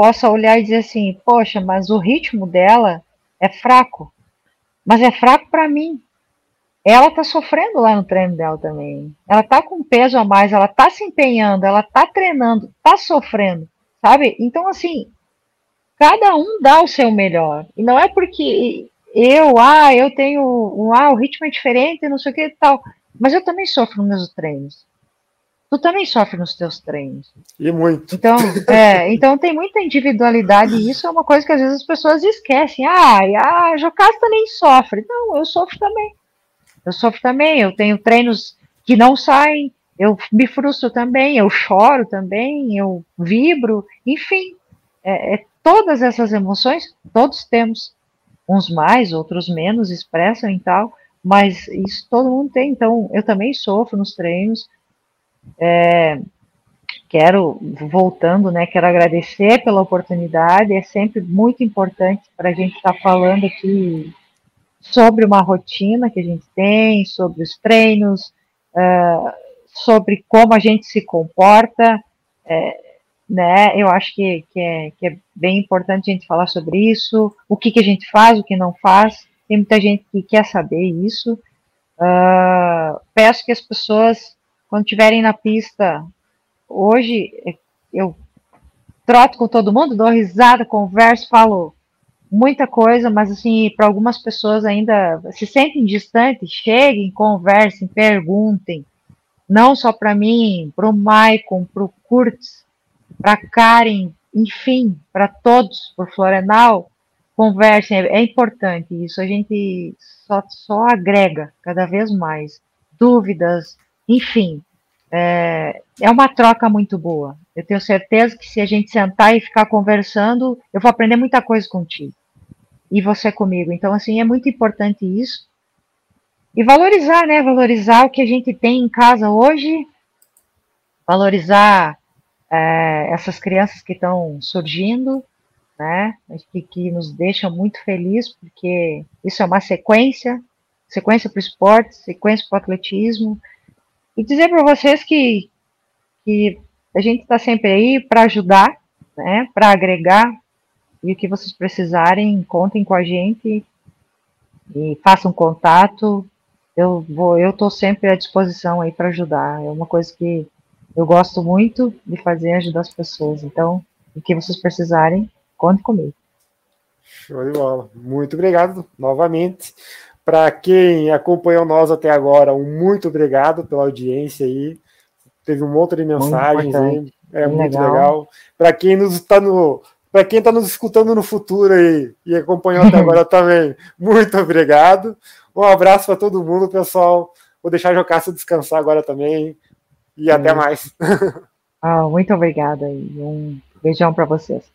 possa olhar e dizer assim, poxa, mas o ritmo dela é fraco, mas é fraco para mim. Ela está sofrendo lá no treino dela também. Ela está com peso a mais, ela está se empenhando, ela está treinando, está sofrendo, sabe? Então, assim, cada um dá o seu melhor. E não é porque eu, ah, eu tenho, um, ah, o ritmo é diferente, não sei o que e tal. Mas eu também sofro nos meus treinos. Tu também sofre nos teus treinos. E muito. Então, é, então tem muita individualidade e isso é uma coisa que às vezes as pessoas esquecem. Ah, a Jocasta nem sofre. Não, eu sofro também. Eu sofro também, eu tenho treinos que não saem, eu me frustro também, eu choro também, eu vibro, enfim. É, é todas essas emoções, todos temos uns mais, outros menos expressam e tal, mas isso todo mundo tem, então eu também sofro nos treinos. É, quero, voltando, né, quero agradecer pela oportunidade, é sempre muito importante para a gente estar tá falando aqui sobre uma rotina que a gente tem, sobre os treinos, uh, sobre como a gente se comporta, é, né? Eu acho que, que, é, que é bem importante a gente falar sobre isso, o que, que a gente faz, o que não faz. Tem muita gente que quer saber isso. Uh, peço que as pessoas, quando estiverem na pista, hoje eu troto com todo mundo, dou risada, converso, falo muita coisa, mas assim, para algumas pessoas ainda se sentem distantes, cheguem, conversem, perguntem. Não só para mim, para o Maicon, para o Kurtz, para Karen, enfim, para todos, por Florenal, conversem, é, é, importante isso, a gente só, só agrega cada vez mais dúvidas, enfim, é, é uma troca muito boa. Eu tenho certeza que se a gente sentar e ficar conversando, eu vou aprender muita coisa contigo. E você comigo. Então, assim, é muito importante isso. E valorizar, né? Valorizar o que a gente tem em casa hoje, valorizar é, essas crianças que estão surgindo, né, que, que nos deixam muito felizes, porque isso é uma sequência, sequência para o esporte, sequência para o atletismo, e dizer para vocês que, que a gente está sempre aí para ajudar, né, para agregar, e o que vocês precisarem, contem com a gente e façam contato. Eu vou, eu estou sempre à disposição aí para ajudar. É uma coisa que eu gosto muito de fazer ajudar as pessoas. Então, o que vocês precisarem, conte comigo. Show de bola. Muito obrigado novamente. Para quem acompanhou nós até agora, um muito obrigado pela audiência aí. Teve um monte de mensagens aí. É muito, muito legal. legal. Para quem nos está no para quem está nos escutando no futuro aí e acompanhou até agora também, muito obrigado. Um abraço para todo mundo, pessoal. Vou deixar a Jocasta descansar agora também. E até mais. Ah, muito obrigada e um beijão para vocês.